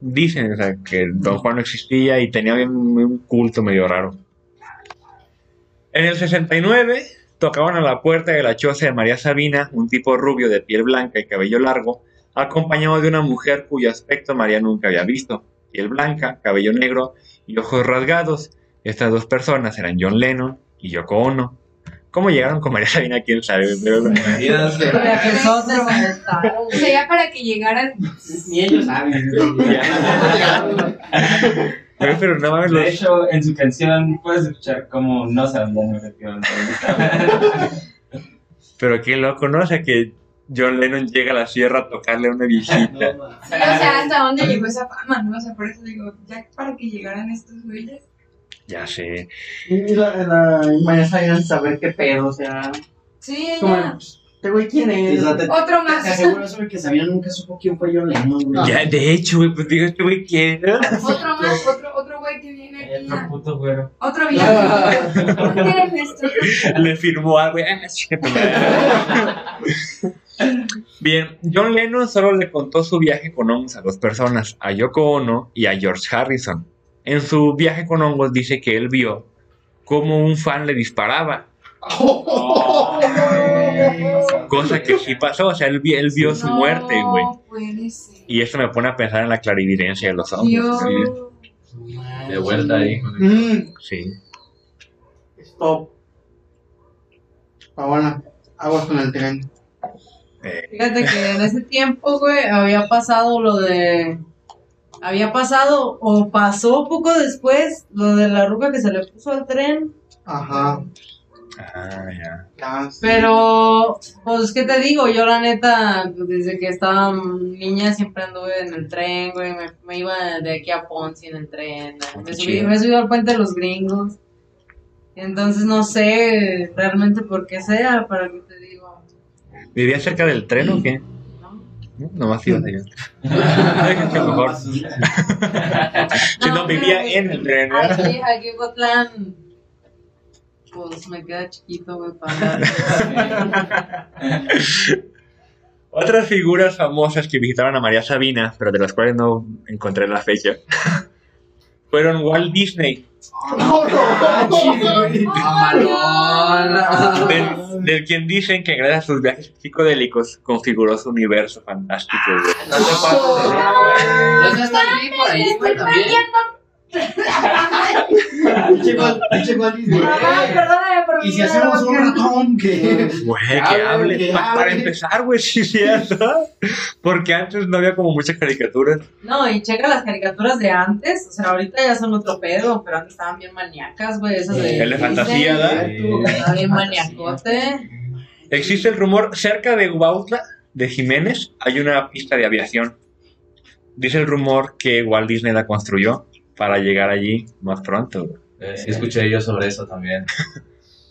dicen o sea, que Don Juan no existía y tenía un, un culto medio raro. En el 69, tocaban a la puerta de la choza de María Sabina, un tipo rubio de piel blanca y cabello largo, acompañado de una mujer cuyo aspecto María nunca había visto. Piel blanca, cabello negro y ojos rasgados. Estas dos personas eran John Lennon y Yoko Ono. ¿Cómo llegaron con María Sabina? ¿Quién sabe? El taro. O sea, ya para que llegaran. Ni ellos saben. Pero, pero no mames, De hecho, en su canción puedes escuchar cómo no sabían efectivamente. Pero qué loco, ¿no? O sea, que John Lennon llega a la sierra a tocarle a una viejita. Sí, o sea, hasta dónde llegó esa fama, ¿no? O sea, por eso digo, ya para que llegaran estos güeyes. Ya sé. Y la, la María Sabina saber qué pedo, o sea. Sí, ella. ¿este güey quién es? O sea, te- Otro Te más. aseguro eso de que Sabina nunca supo quién fue John Lennon, güey. Ya, de hecho, güey, pues digo, este güey quién? Otro más, otro, otro güey que viene aquí. Otro puto güero. Otro viaje. ¿Por qué eres esto? Le firmó algo. güey. Ah, madre. Bien, John Lennon solo le contó su viaje con hongos a dos personas, a Yoko Ono y a George Harrison. En su viaje con hongos dice que él vio cómo un fan le disparaba, <laughs> cosa que sí pasó, o sea, él, él vio su muerte, güey. Y esto me pone a pensar en la clarividencia de los hongos. Dios. Sí, De vuelta ahí. Mm, sí. stop. Paola, aguas con el tren. Eh, Fíjate que en ese tiempo, güey, había pasado lo de. Había pasado o pasó poco después lo de la ruca que se le puso al tren. Ajá. ah, ya. Sí. Pero, pues, ¿qué te digo? Yo, la neta, pues, desde que estaba niña siempre anduve en el tren, güey. Me, me iba de aquí a Ponce en el tren. Me qué subí, me subí al puente de los gringos. Entonces, no sé realmente por qué sea, para qué te digo. ¿Vivía cerca del tren o qué? ¿No? No, Nomás ibas allá. que mejor. Si no, vivía pero, en el tren. Aquí, aquí en Cotlán, pues me queda chiquito, güey, para. Otras figuras famosas que visitaron a María Sabina, pero de las cuales no encontré la fecha, fueron Walt Disney, del, del quien dicen que gracias a sus viajes psicodélicos configuró su universo fantástico. No No Y si hacemos un ratón que. Güey, que hable, hable. que Pa- hable. Para empezar, güey, sí cierto. Porque antes no había como muchas caricaturas. No, y checa las caricaturas de antes, o sea, ahorita ya son otro pedo, pero antes estaban bien maníacas, güey, esas de... El de fantasía, ¿da? Estaba bien maniacote. Existe el rumor, cerca de Huautla, de Jiménez, hay una pista de aviación. Dice el rumor que Walt Disney la construyó para llegar allí más pronto. güey. Eh, sí, escuché yo sobre eso también.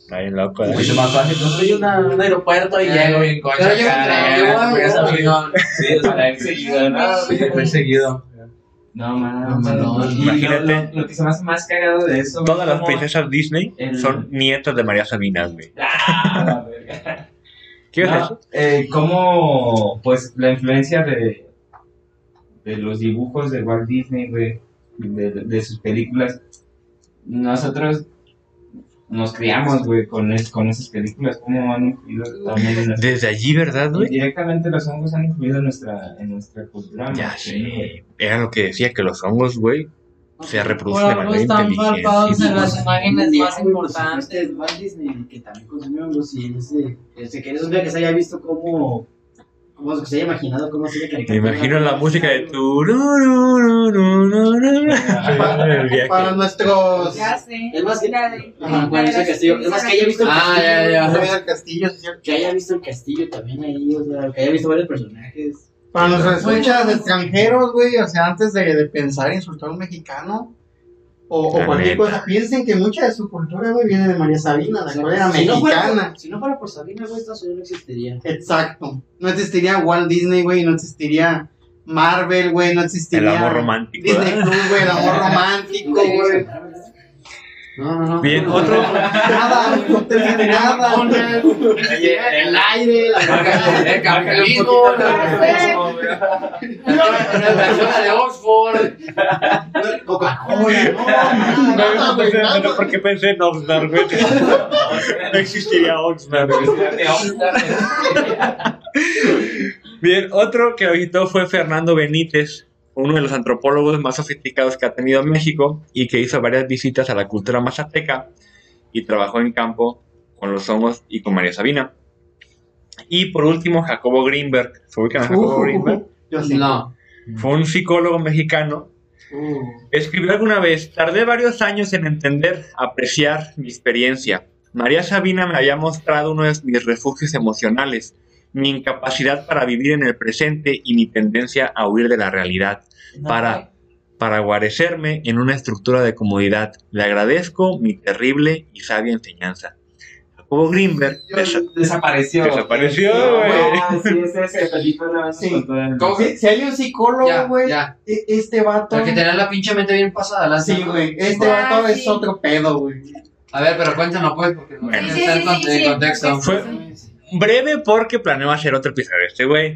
Está bien loco. ¿eh? Mucho más fácil. Construye una- un aeropuerto y llego bien coche. Pero yo ¿no? yo yo amigo. Sí, o sea, <laughs> muy seguido, ¿no? Muy seguido. No, mames. No, no, imagínate. Lo, lo- que se me hace más cagado de eso. Todas las princesas Disney el- son nietas de María Sabina, güey. Ah, la verga. ¿Qué es No, eso? eh, como, pues, la influencia de, de los dibujos de Walt Disney, güey, de, de- sus películas. Nosotros nos criamos, güey, con, es- con esas películas, cómo han influido también en nuestra... Desde allí, ¿verdad, güey? Directamente los hongos han influido en nuestra, en nuestra cultura. Ya güey. sé. Era lo que decía, que los hongos, güey, se reproducen de manera están palpados en las inteligente. imágenes más Este importantes. Walt Disney, que también consumió hongos, y ese, ese, que en esos viajes haya visto cómo, cómo se haya imaginado cómo hacía Me caricatura. imagino la música de viaje. Para nuestros. Ya sé. Es más que- Ajá, bueno, ese castillo. Es más que haya visto el Ah, castillo. ya, ya. Que haya visto el castillo también ahí, o sea, que haya visto varios personajes. Para Bueno. escuchas extranjeros, güey, o sea, antes de, de pensar en insultar a un mexicano, o, o La cualquier neta. cosa. Piensen que mucha de su cultura, güey, viene de María Sabina, la cual era si, no fuera mexicana. por, si no fuera por Sabina, güey, Estados Unidos no existiría. Exacto. No existiría Walt Disney, güey, no existiría Marvel, güey, no El existiría amor romántico. Disney. Plus, güey, el amor <laughs> romántico, güey. No, no, no. Bien, otro. Nada, no existiría nada. El aire, la el capitalismo, la versión de Oxford. Coca-Cola, no, No, nada, no, güey, sé, no nada. sé por qué pensé en Oxnard, güey. No existiría Oxnard, güey. Bien, otro que visitó fue Fernando Benítez, uno de los antropólogos más sofisticados que ha tenido México y que hizo varias visitas a la cultura mazateca y trabajó en campo con los hongos y con María Sabina. Y por último, Jacobo Greenberg. ¿Se ubican a Jacobo Uh, Greenberg? Yo sí. No. Fue un psicólogo mexicano Uh, Escribió alguna vez, tardé varios años en entender, apreciar mi experiencia. María Sabina me había mostrado uno de mis refugios emocionales, mi incapacidad para vivir en el presente y mi tendencia a huir de la realidad, para, para guarecerme en una estructura de comodidad. Le agradezco mi terrible y sabia enseñanza. Jacobo Greenberg desa- Desapareció. Desapareció, güey. Ah, sí, es ese vez Sí. Si, si hay un psicólogo, güey, e- este vato. El que tenía la pinche mente bien pasada. la Sí, güey, este Ah, vato sí. es otro pedo, güey. A ver, pero cuéntanos pues, porque no Bueno. Sí, está sí, sí, sí, contexto. Fue breve porque planeo hacer otro episodio este güey.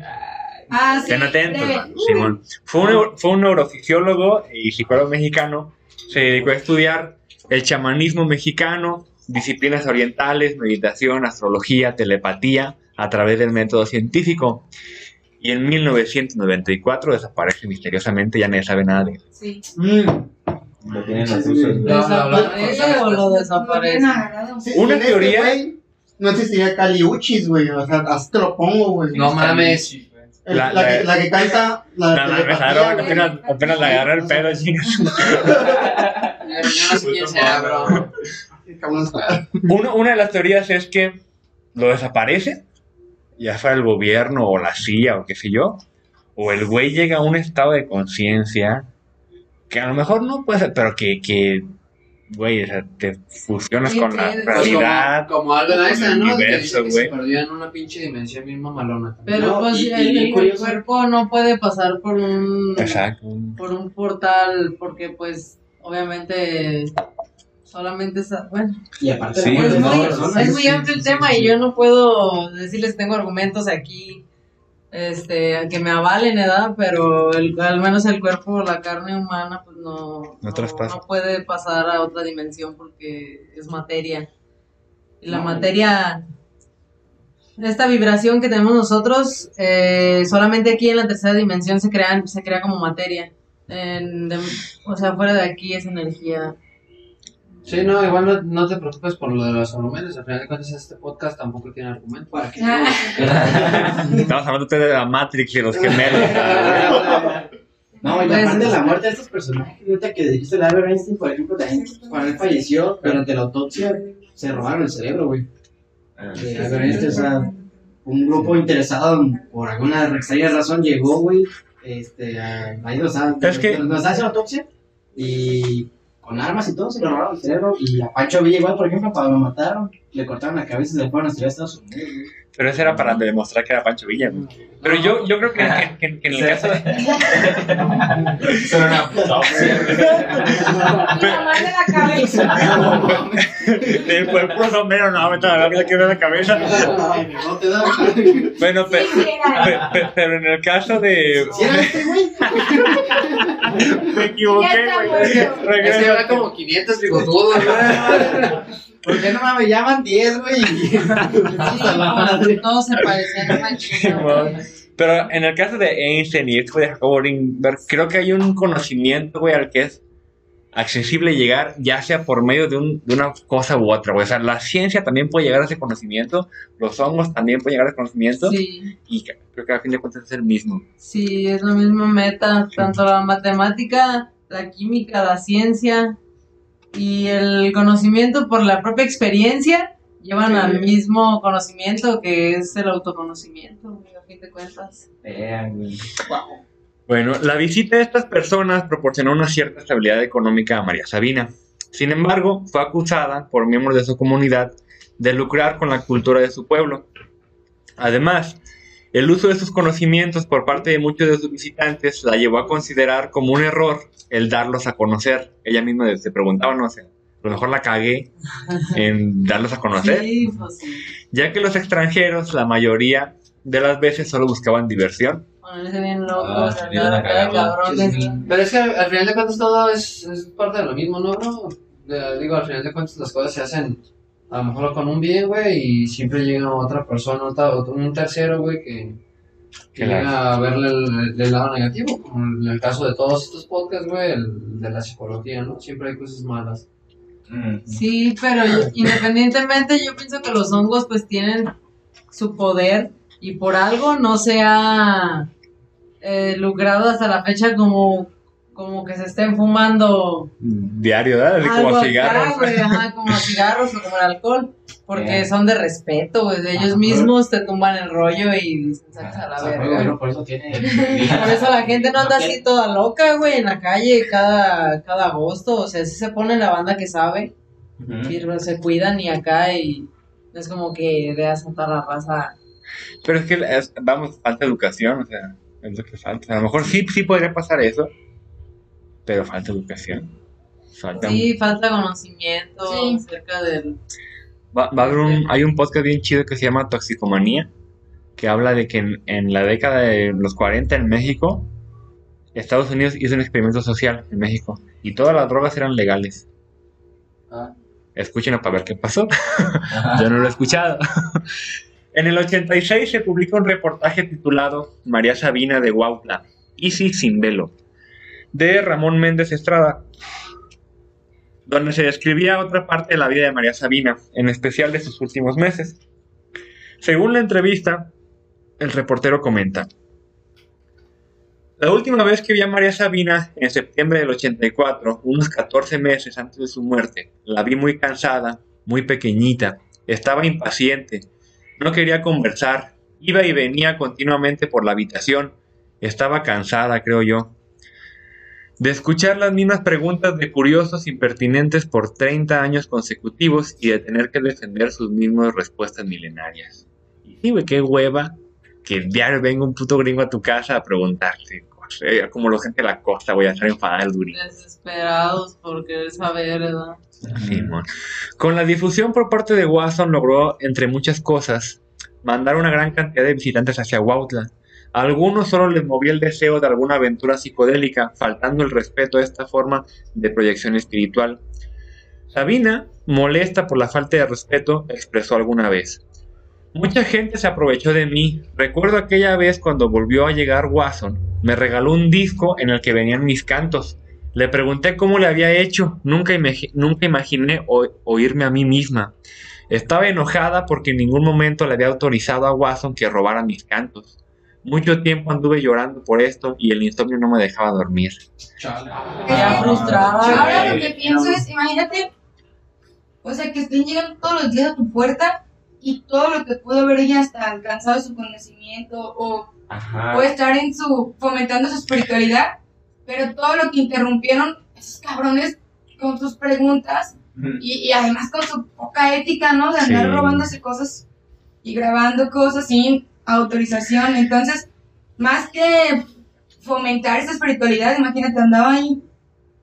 Ah, sí. Estén atentos, breve. mano. Simón. Fue un, fue un neurofisiólogo y psicólogo mexicano. Se dedicó a estudiar el chamanismo mexicano, disciplinas orientales, meditación, astrología, telepatía, a través del método científico. Y en 1994 desaparece misteriosamente, ya nadie sabe nada de él. Sí. Mm. Lo tienen. ¿Desaparece o lo desaparece? Sí, Una este teoría- no existiría Caliuchis, güey. O sea, así te lo pongo, güey. No mames. El- La- La, la- que, la que canta la agarró, güey. apenas, apenas le agarré el <laughs> pedo, chingas. Yo no sé quién sea, bro. Uno- una de las teorías es que lo desaparece, ya fuera el gobierno o la CIA o qué sé yo, o el güey llega a un estado de conciencia que a lo mejor no puede ser, pero que, que güey, o sea, te fusionas Sí, con la pues realidad. Como, como Albert con Einstein, el ¿no? Universo, que güey. se perdió en una pinche dimensión bien mamalona. Pero No, pues y- el, cuerpo no puede pasar por un Exacto. por un portal porque pues obviamente solamente esa, bueno, Y aparte, Sí, la muerte es de muy, es muy amplio el tema y yo no puedo decirles que tengo argumentos aquí este que me avalen edad pero el- al menos el cuerpo la carne humana pues no No puede pasar a otra dimensión porque es materia. Y la materia esta vibración que tenemos nosotros eh, solamente aquí en la tercera dimensión se crea se crea como materia. En- de- o sea fuera de aquí es energía Sí, no, igual no, no te preocupes por lo de los argumentos. Al final de cuentas, este podcast tampoco tiene argumentos. ¿Para qué? <laughs> Estamos hablando de la Matrix y los gemelos. No, y Pues, aparte de la muerte de estos personajes, ahorita que dijiste el Albert Einstein, por ejemplo, también cuando él falleció, durante la autopsia, se robaron el cerebro, güey. De Albert Einstein, o sea, un grupo interesado, por alguna extraña razón, llegó, güey, este, a, ahí, Es que- nos hace la autopsia, y con armas y todo, se le robaron el cerebro, y a Pancho Villa igual, por ejemplo, cuando lo mataron, le cortaron la cabeza y se le fueron a estudiar a Estados Unidos, güey. Pero eso era para demostrar que era Pancho Villa. güey. Pero yo, yo creo que, que- que en el caso de... Era una puta. La cabeza. del cuerpo no, vete a la vida que ve la cabeza. No te da. Bueno, pe- Sí, era. pe- pe- pero en el caso de... ¿Sí era este, güey? Me equivoqué, güey. Es que habrá como 500 bigotudos, güey. ¿Por qué no mames? Llaman 10, güey. Sí, <laughs> todos se parecían chica. Pero en el caso de Einstein y esto de Jacobo Greenberg, creo que hay un conocimiento, güey, al que es accesible llegar, ya sea por medio de, un- de una cosa u otra, güey. O sea, la ciencia también puede llegar a ese conocimiento, los hongos también pueden llegar a ese conocimiento, Sí, y creo que a fin de cuentas es el mismo. sí, es la misma meta, tanto la matemática, la química, la ciencia y el conocimiento por la propia experiencia llevan al mismo conocimiento que es el autoconocimiento, a fin de cuentas. Vean, güey. Bueno, la visita de estas personas proporcionó una cierta estabilidad económica a María Sabina. Sin embargo, fue acusada por miembros de su comunidad de lucrar con la cultura de su pueblo. Además, el uso de sus conocimientos por parte de muchos de sus visitantes la llevó a considerar como un error el darlos a conocer. Ella misma se preguntaba, no sé, a lo mejor la cagué en darlos a conocer, Sí, pues sí. ya que los extranjeros, la mayoría de las veces, solo buscaban diversión. Ponerse bien loco, Ah. Pero es que al final de cuentas todo es, es parte de lo mismo, ¿no, bro? Digo, al final de cuentas las cosas se hacen a lo mejor con un bien, güey, y siempre llega otra persona, otra- otro- un tercero, güey, que, que llega a verle el, el lado negativo, como en el caso de todos estos podcasts, güey, el de la psicología, ¿no? Siempre hay cosas malas. Sí, pero independientemente yo pienso que los hongos pues tienen su poder y por algo no se ha eh, lucrado hasta la fecha como, como que se estén fumando Diario, ¿verdad? Así como acá, cigarros. güey, ajá, como cigarros o como el alcohol, porque Eh. son de respeto, güey, de ellos mismos te tumban el rollo y dicen, "Sácate a la verga". bueno, por eso tiene. <laughs> Por eso la gente no anda así toda loca, güey, en la calle cada, cada agosto. O sea, sí se pone la banda que sabe, y se cuidan y acá y no es como que veas a toda la raza. Pero es que, es- vamos, falta educación, o sea, es lo que falta. A lo mejor sí, sí podría pasar eso, pero falta educación. Falta Sí, falta conocimiento Sí. acerca del... Va, va a haber un, hay un podcast bien chido que se llama Toxicomanía, que habla de que en, en la década de los 40 en México, Estados Unidos hizo un experimento social en México y todas las drogas eran legales. Ah. Escúchenlo para ver qué pasó. <laughs> Yo no lo he escuchado. en el 86 se publicó un reportaje titulado María Sabina de Huautla, Easy sin velo, de Ramón Méndez Estrada, donde se describía otra parte de la vida de María Sabina, en especial de sus últimos meses. Según la entrevista, el reportero comenta, la última vez que vi a María Sabina, en septiembre del 84, unos 14 meses antes de su muerte, la vi muy cansada, muy pequeñita, estaba impaciente, no quería conversar, iba y venía continuamente por la habitación, estaba cansada, creo yo, de escuchar las mismas preguntas de curiosos impertinentes por 30 años consecutivos y de tener que defender sus mismas respuestas milenarias. Y sí, güey, qué hueva que diario venga un puto gringo a tu casa a preguntarte cosas. Como la gente de la costa, voy a estar enfadada el durín. Desesperados por querer saber, ¿verdad? Simón. Con la difusión por parte de Watson logró, entre muchas cosas, mandar una gran cantidad de visitantes hacia Huautla. A algunos solo les movía el deseo de alguna aventura psicodélica, faltando el respeto a esta forma de proyección espiritual. Sabina, molesta por la falta de respeto, expresó alguna vez. Mucha gente se aprovechó de mí. Recuerdo aquella vez cuando volvió a llegar Watson. Me regaló un disco en el que venían mis cantos. Le pregunté cómo le había hecho. Nunca, nunca imaginé oírme a mí misma. Estaba enojada porque en ningún momento le había autorizado a Watson que robara mis cantos. Mucho tiempo anduve llorando por esto y el insomnio no me dejaba dormir. Ya frustrada. Yo ahora lo que pienso es, imagínate, o sea, que estén llegando todos los días a tu puerta y todo lo que pudo ver ella hasta alcanzado su conocimiento o estar en su, fomentando su espiritualidad, pero todo lo que interrumpieron esos cabrones con sus preguntas y, y además con su poca ética, ¿no? De andar Sí. robándose cosas y grabando cosas sin autorización. Entonces, más que fomentar esa espiritualidad, imagínate, andaba ahí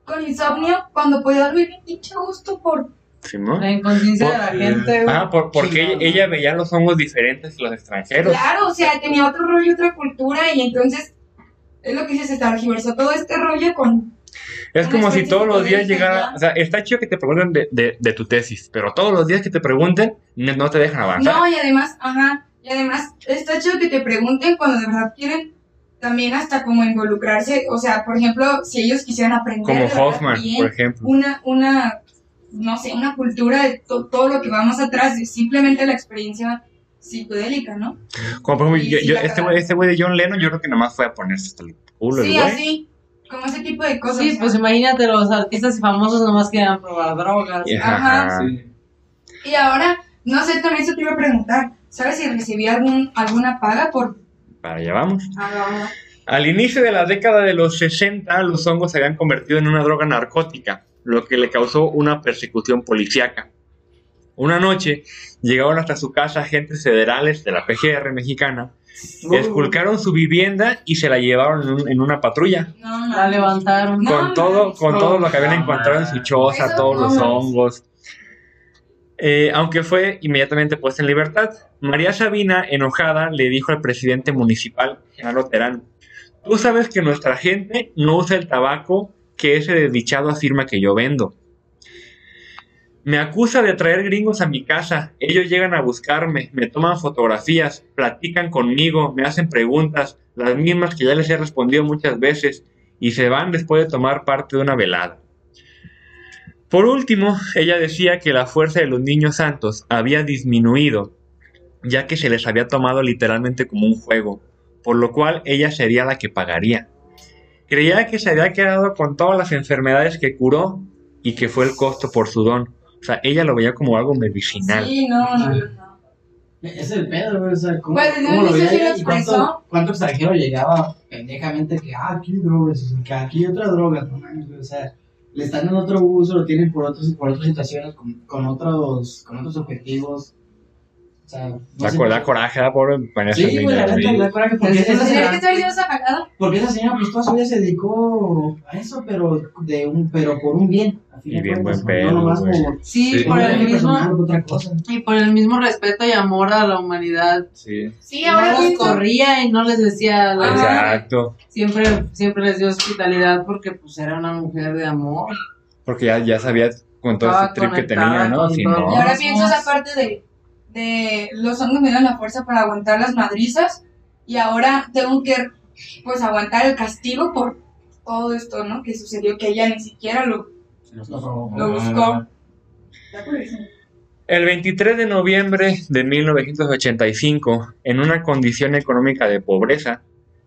con insomnio cuando podía dormir bien pinche gusto por... ¿Simón? La inconsciencia de la gente, güey. Ah, por- porque ella, ella veía los hongos diferentes que los extranjeros. Claro, o sea, tenía otro rollo, otra cultura y entonces es lo que dices, se tergiversó todo este rollo con... Es como si todos los días llegara, o sea, está chido que te pregunten de, de- de tu tesis, pero todos los días que te pregunten no no te dejan avanzar. No, y además, ajá, y además está chido que te pregunten cuando de verdad quieren también hasta como involucrarse, o sea, por ejemplo, si ellos quisieran aprender como verdad Hoffman, bien por ejemplo. una, una, no sé, una cultura de to- todo lo que va más atrás de simplemente la experiencia psicodélica, ¿no? Como por ejemplo, yo- este güey este güey de John Lennon, yo creo que nomás fue a ponerse hasta el culo sí, así, como ese tipo de cosas. Sí, pues imagínate, los artistas famosos nomás querían probar drogas. Ajá. Y ahora, no sé, también eso te iba a preguntar, ¿sabes si recibí algún, alguna paga por... Para allá vamos. Ah, Al inicio de la década de los 60, los hongos se habían convertido en una droga narcótica, lo que le causó una persecución policíaca. Una noche llegaron hasta su casa agentes federales de la PGR mexicana, esculcaron su vivienda y se la llevaron en, un- en una patrulla. No, no. La levantaron. No, con todo, con todo lo que habían encontrado en su choza, todos los hongos. Eh, aunque fue inmediatamente puesta en libertad, María Sabina, enojada, le dijo al presidente municipal, Genaro Terán, tú sabes que nuestra gente no usa el tabaco que ese desdichado afirma que yo vendo. Me acusa de traer gringos a mi casa. Ellos llegan a buscarme, me toman fotografías, platican conmigo, me hacen preguntas, las mismas que ya les he respondido muchas veces, y se van después de tomar parte de una velada. Por último, ella decía que la fuerza de los niños santos había disminuido, ya que se les había tomado literalmente como un juego, por lo cual ella sería la que pagaría. Creía que se había quedado con todas las enfermedades que curó y que fue el costo por su don. O sea, ella lo veía como algo medicinal. Sí, no, no, no, es el pedo, güey. O sea, ¿cómo, Pues, cómo un lo veía cuánto, cuánto extranjero llegaba pendejamente que, ah, aquí hay drogas, que aquí hay otra droga, no mames, O sea, le están dando otro uso, lo tienen por, otros, por otras situaciones, con, con, otros, con otros objetivos. O sea, no Da, da coraje, da pobre esas Sí, güey, la neta, da coraje porque Es- esa es- ¿Tenía señora, que estar porque esa señora pues toda su vida se dedicó a eso, pero de un, pero por un bien. a fin Y bien cuentas, buen pedo, No nomás Sí, Sí. por el mismo por otra cosa. y por el mismo respeto y amor a la humanidad. Sí. Sí, no ahora los pienso- corría y no les decía la- Exacto. siempre siempre les dio hospitalidad porque pues era una mujer de amor. Porque ya, ya sabía con todo ese trip que tenía, ¿no? Si no- Y ahora pienso esa parte de, de los hongos me dieron la fuerza para aguantar las madrizas y ahora tengo que pues aguantar el castigo por todo esto, ¿no? Que sucedió que ella ni siquiera lo, lo buscó. El 23 de noviembre de 1985, en una condición económica de pobreza,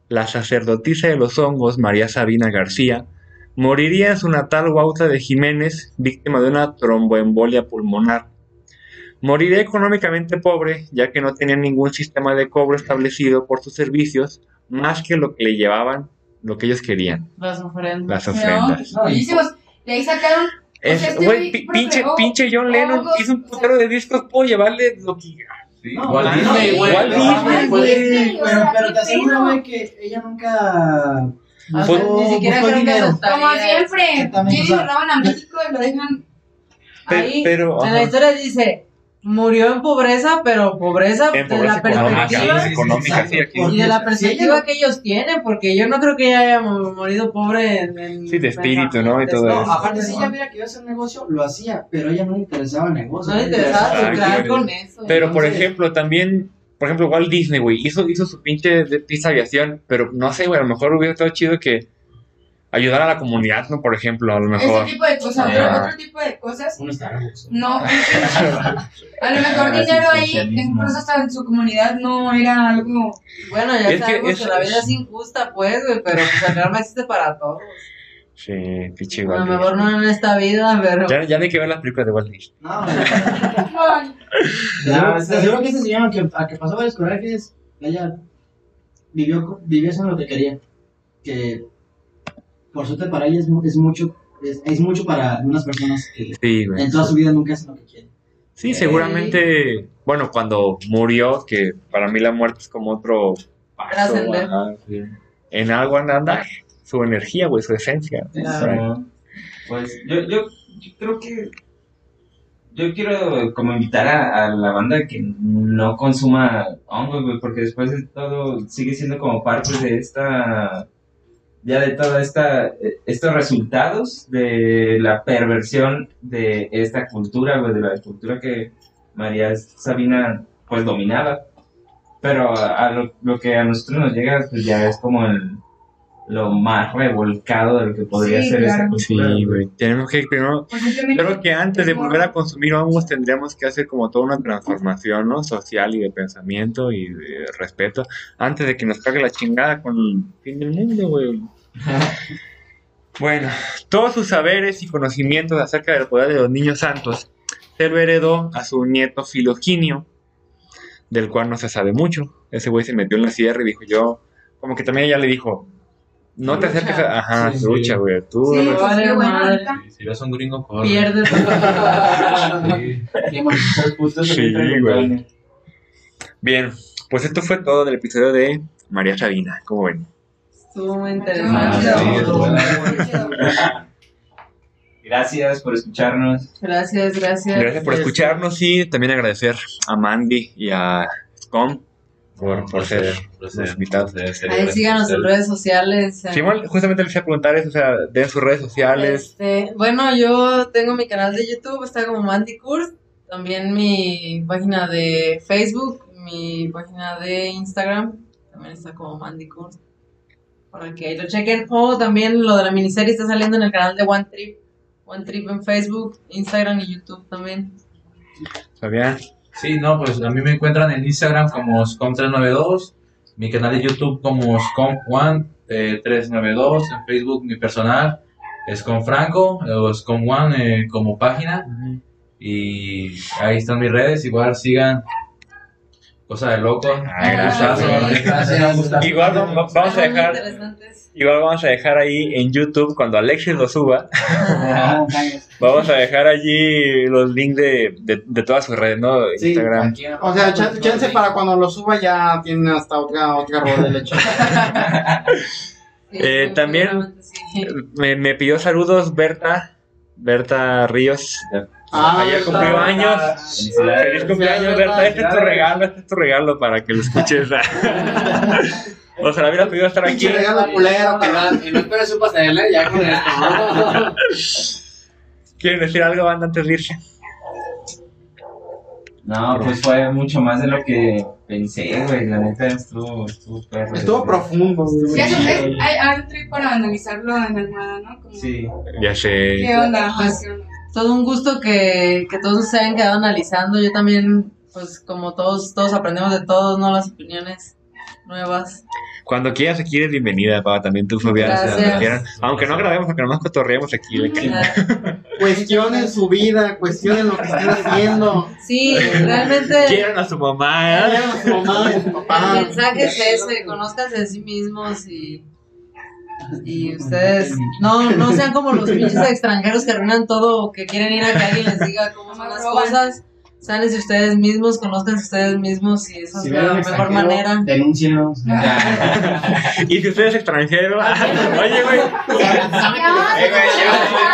la sacerdotisa de los hongos, María Sabina García, moriría en su natal Huautla de Jiménez, víctima de una tromboembolia pulmonar. Moriría económicamente pobre, ya que no tenía ningún sistema de cobro establecido por sus servicios, más que lo que le llevaban, lo que ellos querían, Las ofrendas. las No, ofrendas. buenísimos. De ahí sacaron Es- este güey, güey pi- pinche, pinche John Lennon hongos, hizo un o sea, putero de discos, puedo llevarle lo que... Sí, No, Walt no, Disney, güey. Walt no Disney, güey. O Pero, sea, te aseguro, güey, que ella nunca Ah, buscó, ni siquiera creo que dinero. aceptara. Como siempre, vienen o sea, roban a México y lo dejan. Ahí, pero, en la historia dice, murió en pobreza, pero pobreza En de la económica, perspectiva sí, sí, económica, sí, aquí. y de la perspectiva que ellos tienen, porque yo no creo que ella haya mo- morido pobre en, en Sí, de espíritu, ¿no? Y todo No, No, eso. aparte, si ella hubiera querido hacer negocio, lo hacía, pero a ella no le interesaba el negocio. No le interesaba lucrar con eso. Pero, por ejemplo, también, por ejemplo, Walt Disney, güey, hizo, hizo su pinche de pizza aviación, pero no sé, güey, a lo mejor hubiera estado chido que ayudar a la comunidad, ¿no? Por ejemplo, a lo mejor. Ese tipo de cosas, Ah. otro, otro tipo de cosas. No, <laughs> <laughs> a lo mejor dinero ahí, incluso hasta en su comunidad, no era algo. Bueno, ya Es que sabemos que, eso la vida es- es injusta, pues, güey, pero pues el existe para todos. Sí, pinche A lo mejor no en esta vida, pero... Ya, ya no hay que ver las películas de Walt Disney. No, Ay, te aseguro- te aseguro que ese señor, aunque, a que pasó varios corajes, ella vivió, co- vivió haciendo lo que quería. Que por suerte para ella es, es mucho, es, es mucho para unas personas que Sí, güey. en toda su vida nunca hacen lo que quieren. Sí, seguramente, bueno, cuando murió, que para mí la muerte es como otro paso, sí. en algo de andar, su energía, güey, su esencia. Claro. Pues yo, yo, yo creo que yo quiero como invitar a, a la banda que no consuma hongos, güey, porque después de todo sigue siendo como parte de esta, ya de toda esta, eh, estos resultados de la perversión de esta cultura, güey, de la cultura que María Sabina pues dominaba. Pero a, a lo, lo que a nosotros nos llega, pues ya es como el, lo más revolcado de lo que podría Sí, ser esa cultura. Sí, güey. Tenemos que primero pues. Creo que antes de volver a consumir hongos tendríamos que hacer como toda una transformación, ¿no? Social y de pensamiento y de respeto, antes de que nos cague la chingada con el fin del mundo, güey. <laughs> Bueno, todos sus saberes y conocimientos acerca del poder de los niños santos se lo heredó a su nieto Filoginio, del cual no se sabe mucho. Ese güey se metió en la sierra y dijo, yo como que también ella le dijo, no te acerques a... Ajá, Sí, trucha, güey, tú... Sí, no- pues Vale, madre. neta. Si ves a un gringo, corre. Pierdes. <laughs> Sí. Güey. Bien, pues esto fue todo del episodio de María Sabina, ¿cómo ven? Estuvo muy Ah, interesante. sí. <laughs> Gracias por escucharnos. Gracias, gracias. Gracias por escucharnos y también agradecer a Mandy y a Scom por, por ser los invitados. Ahí síganos en redes sociales. en- Sí, justamente les iba a preguntar eso, o sea, den sus redes sociales. Este, bueno, yo tengo mi canal de YouTube, está como Mandy Kurz. También mi página de Facebook, mi página de Instagram, también está como Mandy Kurz. Para que lo chequen. O también lo de la miniserie está saliendo en el canal de One Trip. One Trip en Facebook, Instagram y YouTube también. ¿Sabían? Sí, no, pues a mí me encuentran en Instagram como Scom392, mi canal de YouTube como Scom1392, en Facebook mi personal es con Franco, o Scom1 eh, como página, y ahí están mis redes, igual sigan Cosa de Loco. Ay, gracias. Gracias. Igual va- va- vamos a dejar, igual vamos a dejar ahí en YouTube cuando Alexis lo suba. Ah. <laughs> Vamos a dejar allí los links de, de, de todas sus redes, ¿no? Sí, Instagram. O sea, chan- chance para cuando lo suba ya tiene hasta otra, otra rueda de leche. <laughs> Eh, también-. Me, me pidió saludos Berta, Berta Ríos. Ah, Ayer cumplió años. Feliz cumpleaños, Berta. Este es tu regalo, este es tu regalo para que lo escuches. <laughs> o sea, la hubiera pedido estar aquí. Pinche regalo culero, Y no- Y no esperes su pastel, ¿eh? ya con esto. <laughs> ¿Quieren decir algo, banda, antes de irse? No, pues fue mucho más de lo que pensé, güey. La neta estuvo, estuvo perro. Estuvo profundo. güey. Sí, es un- es- hay, hay un trip para analizarlo en Almada, ¿no? Como, Sí. Ya sé. ¿Qué onda? Pues, ¿Qué onda? todo un gusto que, que todos se hayan quedado analizando. Yo también, pues como todos, todos aprendemos de todos, ¿no? Las opiniones nuevas. Cuando quieras, aquí eres bienvenida, Pava. También tú, Fabián. Gracias. cuando quieran. Aunque no grabemos, aunque nomás cotorreemos aquí. <laughs> Cuestionen su vida, cuestionen lo que están <laughs> haciendo. Sí, realmente Quieran a su mamá. ¿eh? Quieran a su mamá y a su el papá. mensaje es ese, conózcanse a sí mismos y, y ustedes no, no sean como los pinches extranjeros que arruinan todo o que quieren ir a que alguien les diga cómo son las cosas. Sánense ustedes mismos, conózcanse ustedes mismos y esa Si es la mejor manera. denúncienos. <laughs> Y si usted es extranjero, <laughs> oye, güey.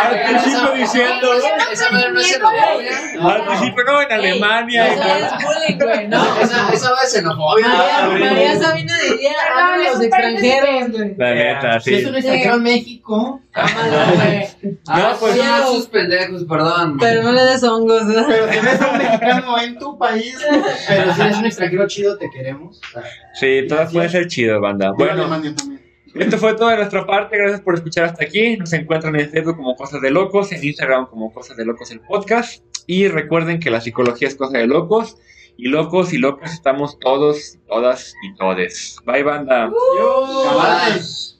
Al principio diciendo, Esa madre no es xenofobia. al principio no, en Alemania. Eso es bullying, güey, ¿no? Esa, esa es xenofobia. María, María Sabina diría, a los extranjeros, güey. La neta, Si es sí. un extranjero en México. Ah, pues, son no. sus pendejos, perdón. Pero no le des hongos. Pero un mexicano en tu país, <laughs> pero si eres un extranjero chido, te queremos. O sea, Sí, todas pueden ser chido, banda. bueno, Bueno, Alemania también. esto fue todo de nuestra parte. Gracias por escuchar hasta aquí. Nos encuentran en Facebook como Cosas de Locos, en Instagram como Cosas de Locos el podcast. Y recuerden que la psicología es cosa de locos. Y locos y locas estamos todos, todas y todes. Bye, banda. Cabales.